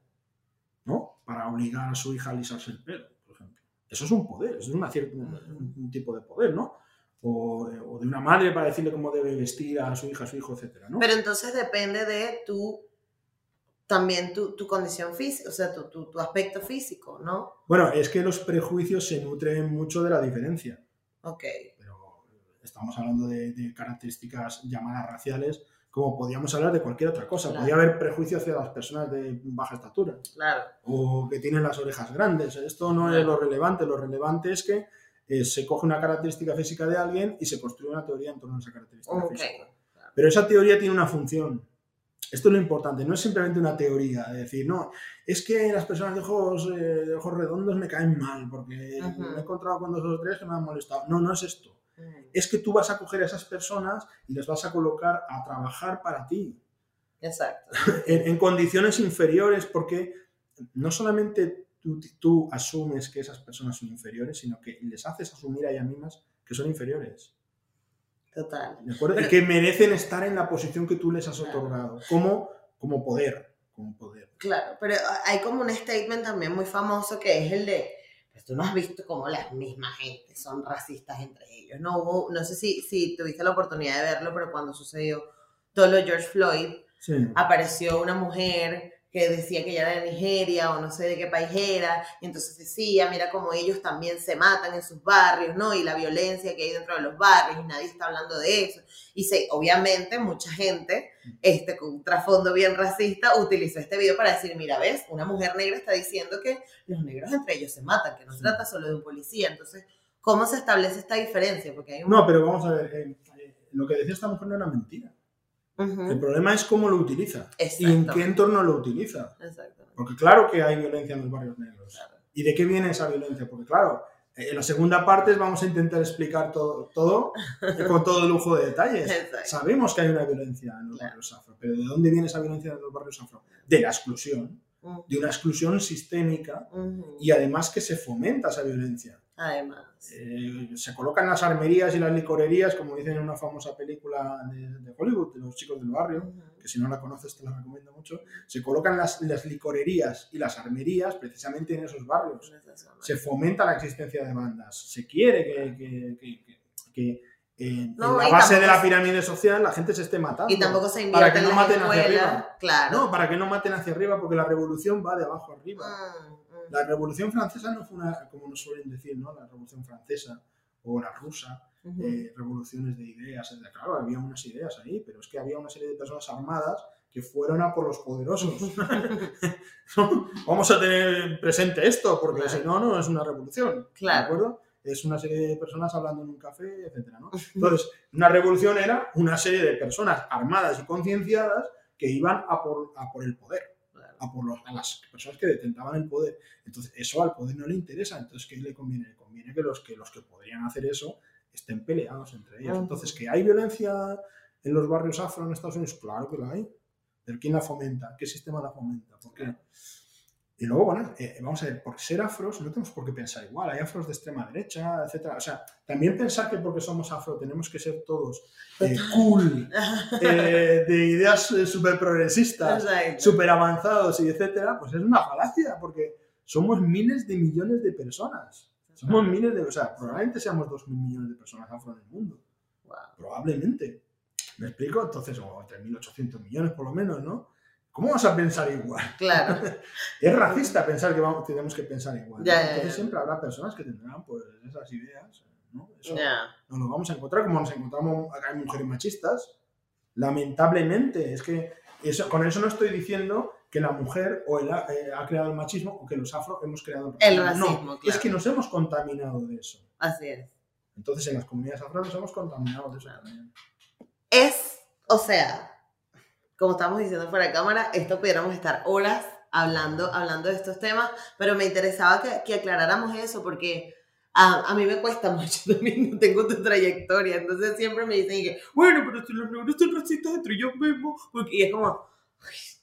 ¿No? Para obligar a su hija a alisarse el pelo, por ejemplo. Eso es un poder, eso es una cierta, un, tipo de poder, ¿no? O, o, de una madre para decirle cómo debe vestir a su hija, a su hijo, etcétera, ¿no? Pero entonces depende de tu también tu, tu condición física, o sea, tu, tu, tu, aspecto físico, ¿no? Bueno, es que los prejuicios se nutren mucho de la diferencia. Ok. Pero estamos hablando de, de características llamadas raciales, como podíamos hablar de cualquier otra cosa. Podría haber prejuicios hacia las personas de baja estatura. Claro. O que tienen las orejas grandes. Esto no es lo relevante. Lo relevante es que eh, se coge una característica física de alguien y se construye una teoría en torno a esa característica okay. física. Pero esa teoría tiene una función. Esto es lo importante, no es simplemente una teoría, de decir, no, es que las personas de ojos, eh, de ojos redondos me caen mal, porque me he encontrado con dos o tres que me han molestado. No, no es esto. -huh. Es que tú vas a coger a esas personas y las vas a colocar a trabajar para ti. Exacto. (laughs) en, en, condiciones inferiores, porque no solamente tú, tú, asumes que esas personas son inferiores, sino que les haces asumir a ellas mismas que son inferiores. Total. ¿De acuerdo? Pero, y que merecen estar en la posición que tú les has claro. otorgado, como, como poder, como poder. Claro, pero hay como un statement también muy famoso que es el de, tú no has visto cómo las mismas gente son racistas entre ellos. No hubo, no sé si, si tuviste la oportunidad de verlo, pero cuando sucedió todo lo de George Floyd, sí. apareció una mujer que decía que ella era de Nigeria o no sé de qué país era, y entonces decía, mira cómo ellos también se matan en sus barrios, ¿no? Y la violencia que hay dentro de los barrios, y nadie está hablando de eso. Y se, obviamente mucha gente, este, con un trasfondo bien racista, utilizó este video para decir, mira, ves, una mujer negra está diciendo que los negros entre ellos se matan, que no se trata solo de un policía. Entonces, ¿cómo se establece esta diferencia? Porque hay un... No, pero vamos a ver, eh, eh, lo que decía esta mujer no era mentira. El problema es cómo lo utiliza y en qué entorno lo utiliza. Porque claro que hay violencia en los barrios negros. Claro. ¿Y de qué viene esa violencia? Porque claro, en la segunda parte vamos a intentar explicar todo, todo con todo lujo de detalles. (laughs) Exacto. Sabemos que hay una violencia en los claro. barrios afro, pero ¿de dónde viene esa violencia en los barrios afro? De la exclusión, uh -huh. de una exclusión sistémica uh -huh. y además que se fomenta esa violencia. Además. Eh, se colocan las armerías y las licorerías, como dicen en una famosa película de, de Hollywood, de los chicos del barrio, uh -huh. Que si no la conoces te la recomiendo mucho. Se colocan las, las licorerías y las armerías precisamente en esos barrios. Se fomenta la existencia de bandas. Se quiere que, que, que, que en, no, en, la base de la pirámide social la gente se esté matando. Y tampoco se invierte para que no maten escuela, hacia arriba. Claro. No, para que no maten hacia arriba, porque la revolución va de abajo arriba. Mm, mm. La revolución francesa no fue una, como nos suelen decir, ¿no? La revolución francesa o la rusa, uh -huh. eh, revoluciones de ideas. Claro, había unas ideas ahí, pero es que había una serie de personas armadas que fueron a por los poderosos. (laughs) (laughs) Vamos a tener presente esto, porque claro. si no, no es una revolución. Claro. ¿De acuerdo? es una serie de personas hablando en un café, etcétera, ¿no? (laughs) Entonces, una revolución era una serie de personas armadas y concienciadas que iban a por, a por el poder, a por los, a las personas que detentaban el poder. Entonces, eso al poder no le interesa. Entonces, ¿qué le conviene? Le conviene que los que, los que podrían hacer eso estén peleados entre ellos. Entonces, ¿que hay violencia en los barrios afro en Estados Unidos? Claro que la hay. ¿Pero quién la fomenta? ¿Qué sistema la fomenta? ¿Por qué? Y luego, bueno, eh, vamos a ver, por ser afros no tenemos por qué pensar igual. Hay afros de extrema derecha, etcétera. O sea, también pensar que porque somos afro tenemos que ser todos eh, cool, (laughs) eh, de ideas eh, súper progresistas, súper avanzados y etcétera, pues es una falacia porque somos miles de millones de personas. Somos miles de, o sea, probablemente seamos dos mil millones de personas afro en el mundo. Wow. Probablemente. ¿Me explico? Entonces, o 3.800 millones por lo menos, ¿no? ¿Cómo vas a pensar igual? Claro. (laughs) es racista pensar que vamos, tenemos que pensar igual. Ya, Entonces ya, ya. siempre habrá personas que tendrán pues esas ideas. ¿no? Eso Ya. nos lo vamos a encontrar como nos encontramos acá hay mujeres machistas. Lamentablemente, es que eso, con eso no estoy diciendo que la mujer o el, eh, ha creado el machismo o que los afro hemos creado el racismo. El racismo no, es que nos hemos contaminado de eso. Así es. Entonces, en las comunidades afro nos hemos contaminado de eso también. Es, o sea, como estamos diciendo fuera de cámara, esto pudiéramos estar horas hablando, hablando de estos temas, pero me interesaba que, que aclaráramos eso porque a, a, mí me cuesta (laughs) mucho, también no tengo tu trayectoria, entonces siempre me dicen que, bueno, pero si los negros son racistas entre ellos mismos, porque y es como...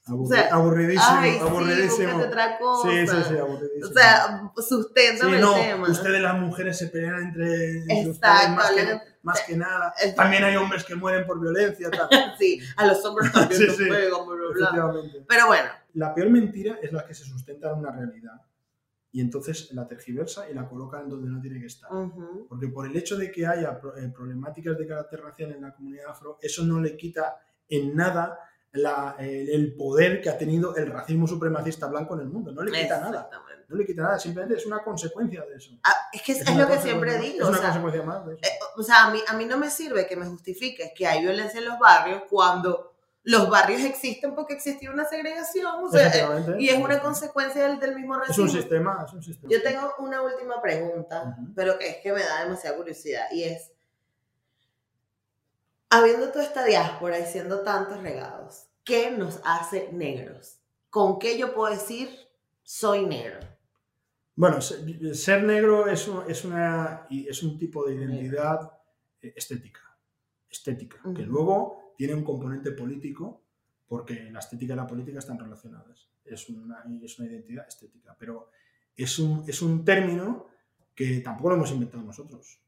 aburridísimo, ay, aburridísimo. Sí, cosa. Sí, sí, sí, aburridísimo. O sea, sustentan sí, no, el tema. Ustedes las mujeres se pelean entre Exacto, más que, más que nada. También hay hombres que mueren por violencia. Tal. (laughs) sí, a los hombres (laughs) también Sí, sí, bla, bla. Pero bueno, La peor mentira es la que se sustenta en una realidad y entonces la tergiversa y la coloca en donde no tiene que estar. Porque por el hecho de que haya eh, problemáticas de carácter racial en la comunidad afro, eso no le quita en nada la- el, el poder que ha tenido el racismo supremacista blanco en el mundo. No le quita nada. No le quita nada, simplemente es una consecuencia de eso. Ah, es que es, es una lo que siempre digo, Es o una sea, consecuencia más de eso. Eh, o sea, a mí, a mí no me sirve que me justifiques que hay violencia en los barrios cuando los barrios existen porque existía una segregación. O sea, eh, y es una consecuencia del, del mismo Es racismo. un sistema, es un sistema. Yo tengo una última pregunta, Ujú. pero que es que me da demasiada curiosidad y es, habiendo toda esta diáspora y siendo tantos regados, ¿qué nos hace negros? ¿Con qué yo puedo decir soy negro? Bueno, se- ser negro es un, es una, es un tipo de identidad eh, estética. Estética. Que luego tiene un componente político, porque la estética y la política están relacionadas. Es una, es una identidad estética. Pero es un, es un término que tampoco lo hemos inventado nosotros.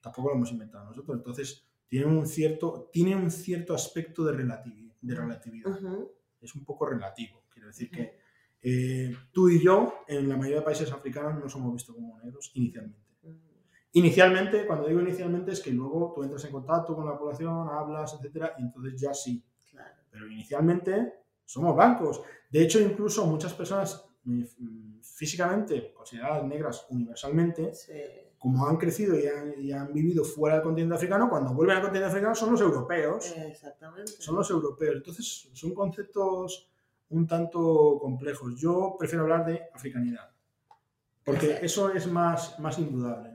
Tampoco lo hemos inventado nosotros. Entonces, tiene un cierto, tiene un cierto aspecto de, relativi- de relatividad. Es un poco relativo. Quiero decir que eh, tú y yo, en la mayoría de países africanos, no somos vistos como negros inicialmente. Inicialmente, cuando digo inicialmente, es que luego tú entras en contacto con la población, hablas, etcétera, y entonces ya sí. Claro. Pero inicialmente somos blancos. De hecho, incluso muchas personas mm, físicamente consideradas negras universalmente, Sí. Como han crecido y han, y han vivido fuera del continente africano, cuando vuelven al continente africano son los europeos. Exactamente. Son los europeos. Entonces, son conceptos un tanto complejos. Yo prefiero hablar de africanidad, porque Exacto. eso es más, más indudable.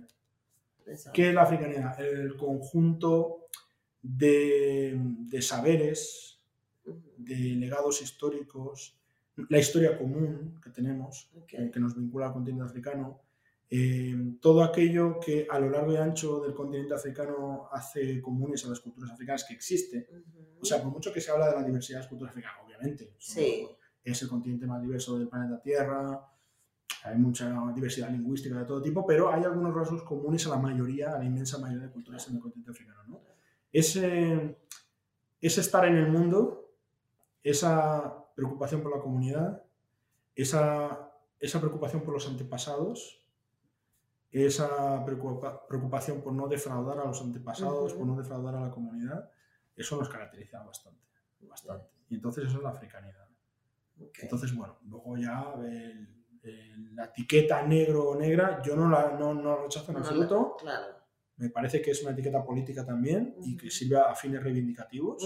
Exacto. ¿Qué es la africanidad? El conjunto de, de saberes, de legados históricos, la historia común que tenemos, que nos vincula al continente africano, eh, todo aquello que a lo largo y ancho del continente africano hace comunes a las culturas africanas que existe. Ujú. O sea, por mucho que se habla de la diversidad de las culturas africanas, obviamente, Sí. es el continente más diverso del planeta Tierra, hay mucha diversidad lingüística de todo tipo, pero hay algunos rasgos comunes a la mayoría, a la inmensa mayoría de culturas en el continente africano. ¿no? Ese, ese estar en el mundo, esa preocupación por la comunidad, esa, esa preocupación por los antepasados, esa preocupa- preocupación por no defraudar a los antepasados, por no defraudar a la comunidad, eso nos caracteriza bastante. bastante. Y entonces eso es la africanidad. Entonces, bueno, luego ya el- el- la etiqueta negro o negra, yo no la no, no rechazo en No absoluto. Claro. Me parece que es una etiqueta política también y que sirve a fines reivindicativos.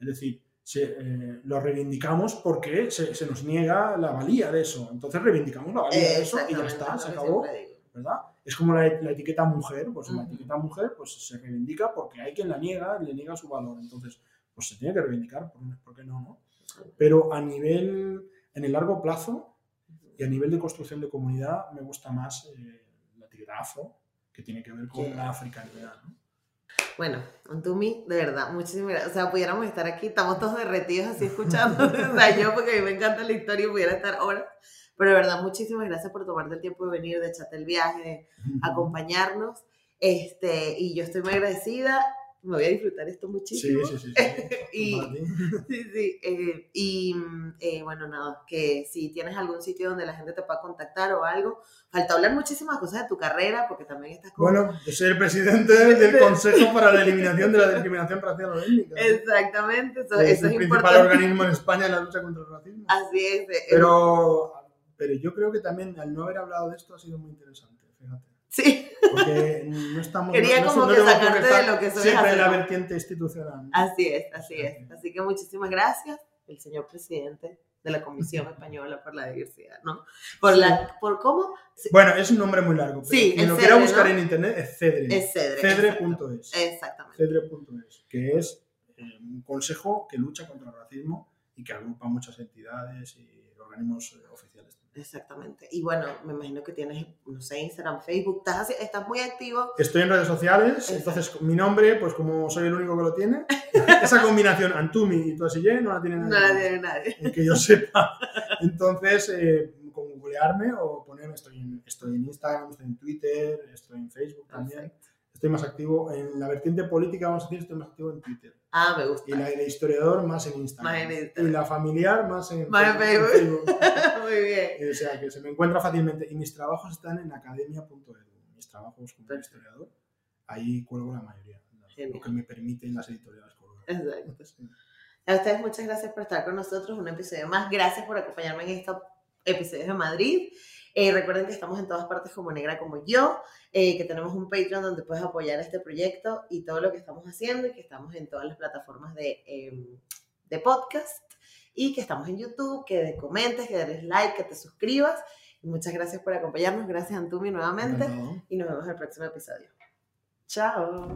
Es decir, se, eh, lo reivindicamos porque se, se nos niega la valía de eso. Entonces reivindicamos la valía de eso y ya está, se acabó. siempre. ¿Verdad? Es como la, la etiqueta mujer, pues la Ujú. etiqueta mujer pues se reivindica porque hay quien la niega le niega su valor. Entonces, pues se tiene que reivindicar, ¿por, qué no, no? Pero a nivel, en el largo plazo y a nivel de construcción de comunidad, me gusta más eh, la etiqueta afro, que tiene que ver con Sí. la africanidad, ¿no? Bueno, Antumi, de verdad, muchísimas gracias. O sea, pudiéramos estar aquí, estamos todos derretidos así escuchando. (laughs) o sea, yo porque a mí me encanta la historia y pudiera estar horas. Pero de verdad, muchísimas gracias por tomarte el tiempo de venir, de echarte el viaje, de acompañarnos. Este, y yo estoy muy agradecida. Me voy a disfrutar esto Sí, muchísimo. sí, sí. sí. (laughs) Y- Para (laughs) ti. Sí, sí. eh, y eh, bueno, nada, que si tienes algún sitio donde la gente te pueda contactar o algo, falta hablar muchísimas cosas de tu carrera, porque también estás como... Bueno, yo soy el presidente del (laughs) Consejo para la Eliminación de la Discriminación Racial o Étnica. Exactamente, eso, es eso el es principal importante. organismo en España en la lucha contra el racismo. Así es. eh, Pero, pero yo creo que también al no haber hablado de esto ha sido muy interesante, fíjate. Sí, Porque no estamos. (laughs) Quería no- como no que sacarte de lo que soy Siempre en la vertiente institucional. Así es, así es. Así que muchísimas gracias, el señor presidente de la Comisión Española por la Diversidad, ¿no? Por Sí. la, por cómo Bueno, es un nombre muy largo. Pero Sí, quien lo quiera buscar ¿no? en internet es Cedre. es Cedre. Cedre.es. Exactamente. Cedre.es, que es eh, un consejo que lucha contra el racismo y que agrupa muchas entidades y organismos eh, oficiales. Exactamente. Y bueno, me imagino que tienes, no sé, Instagram, Facebook, estás, así- estás muy activo. Estoy en redes sociales, Exacto. entonces mi nombre, pues como soy el único que lo tiene, (laughs) esa combinación Antumi y Toasille no la tiene No nadie. la más, tiene nadie. que yo sepa. Entonces, eh, con googlearme o ponerme, estoy en, estoy en Instagram, estoy en Twitter, estoy en Facebook también. Estoy más activo en la vertiente política, vamos a decir, estoy más activo en Twitter. Ah, me gusta. Y la de historiador más en Instagram. Más en Instagram. Y la familiar más en, Más en Facebook. (laughs) Muy bien. O sea, que se me encuentra fácilmente. Y mis trabajos están en academia.edu. Mis trabajos como Perfecto. historiador. Ahí cuelgo la mayoría. Genial. Lo que me permiten las editoriales colgar. Exacto. Sí. A ustedes muchas gracias por estar con nosotros. Un episodio más. Gracias por acompañarme en estos episodios de Madrid. Eh, recuerden que estamos en todas partes como Negra como yo, eh, que tenemos un Patreon donde puedes apoyar este proyecto y todo lo que estamos haciendo y que estamos en todas las plataformas de, eh, de podcast y que estamos en YouTube, que comentes, que des like, que te suscribas. Y muchas gracias por acompañarnos. Gracias Antumi nuevamente y nos vemos en el próximo episodio. Chao.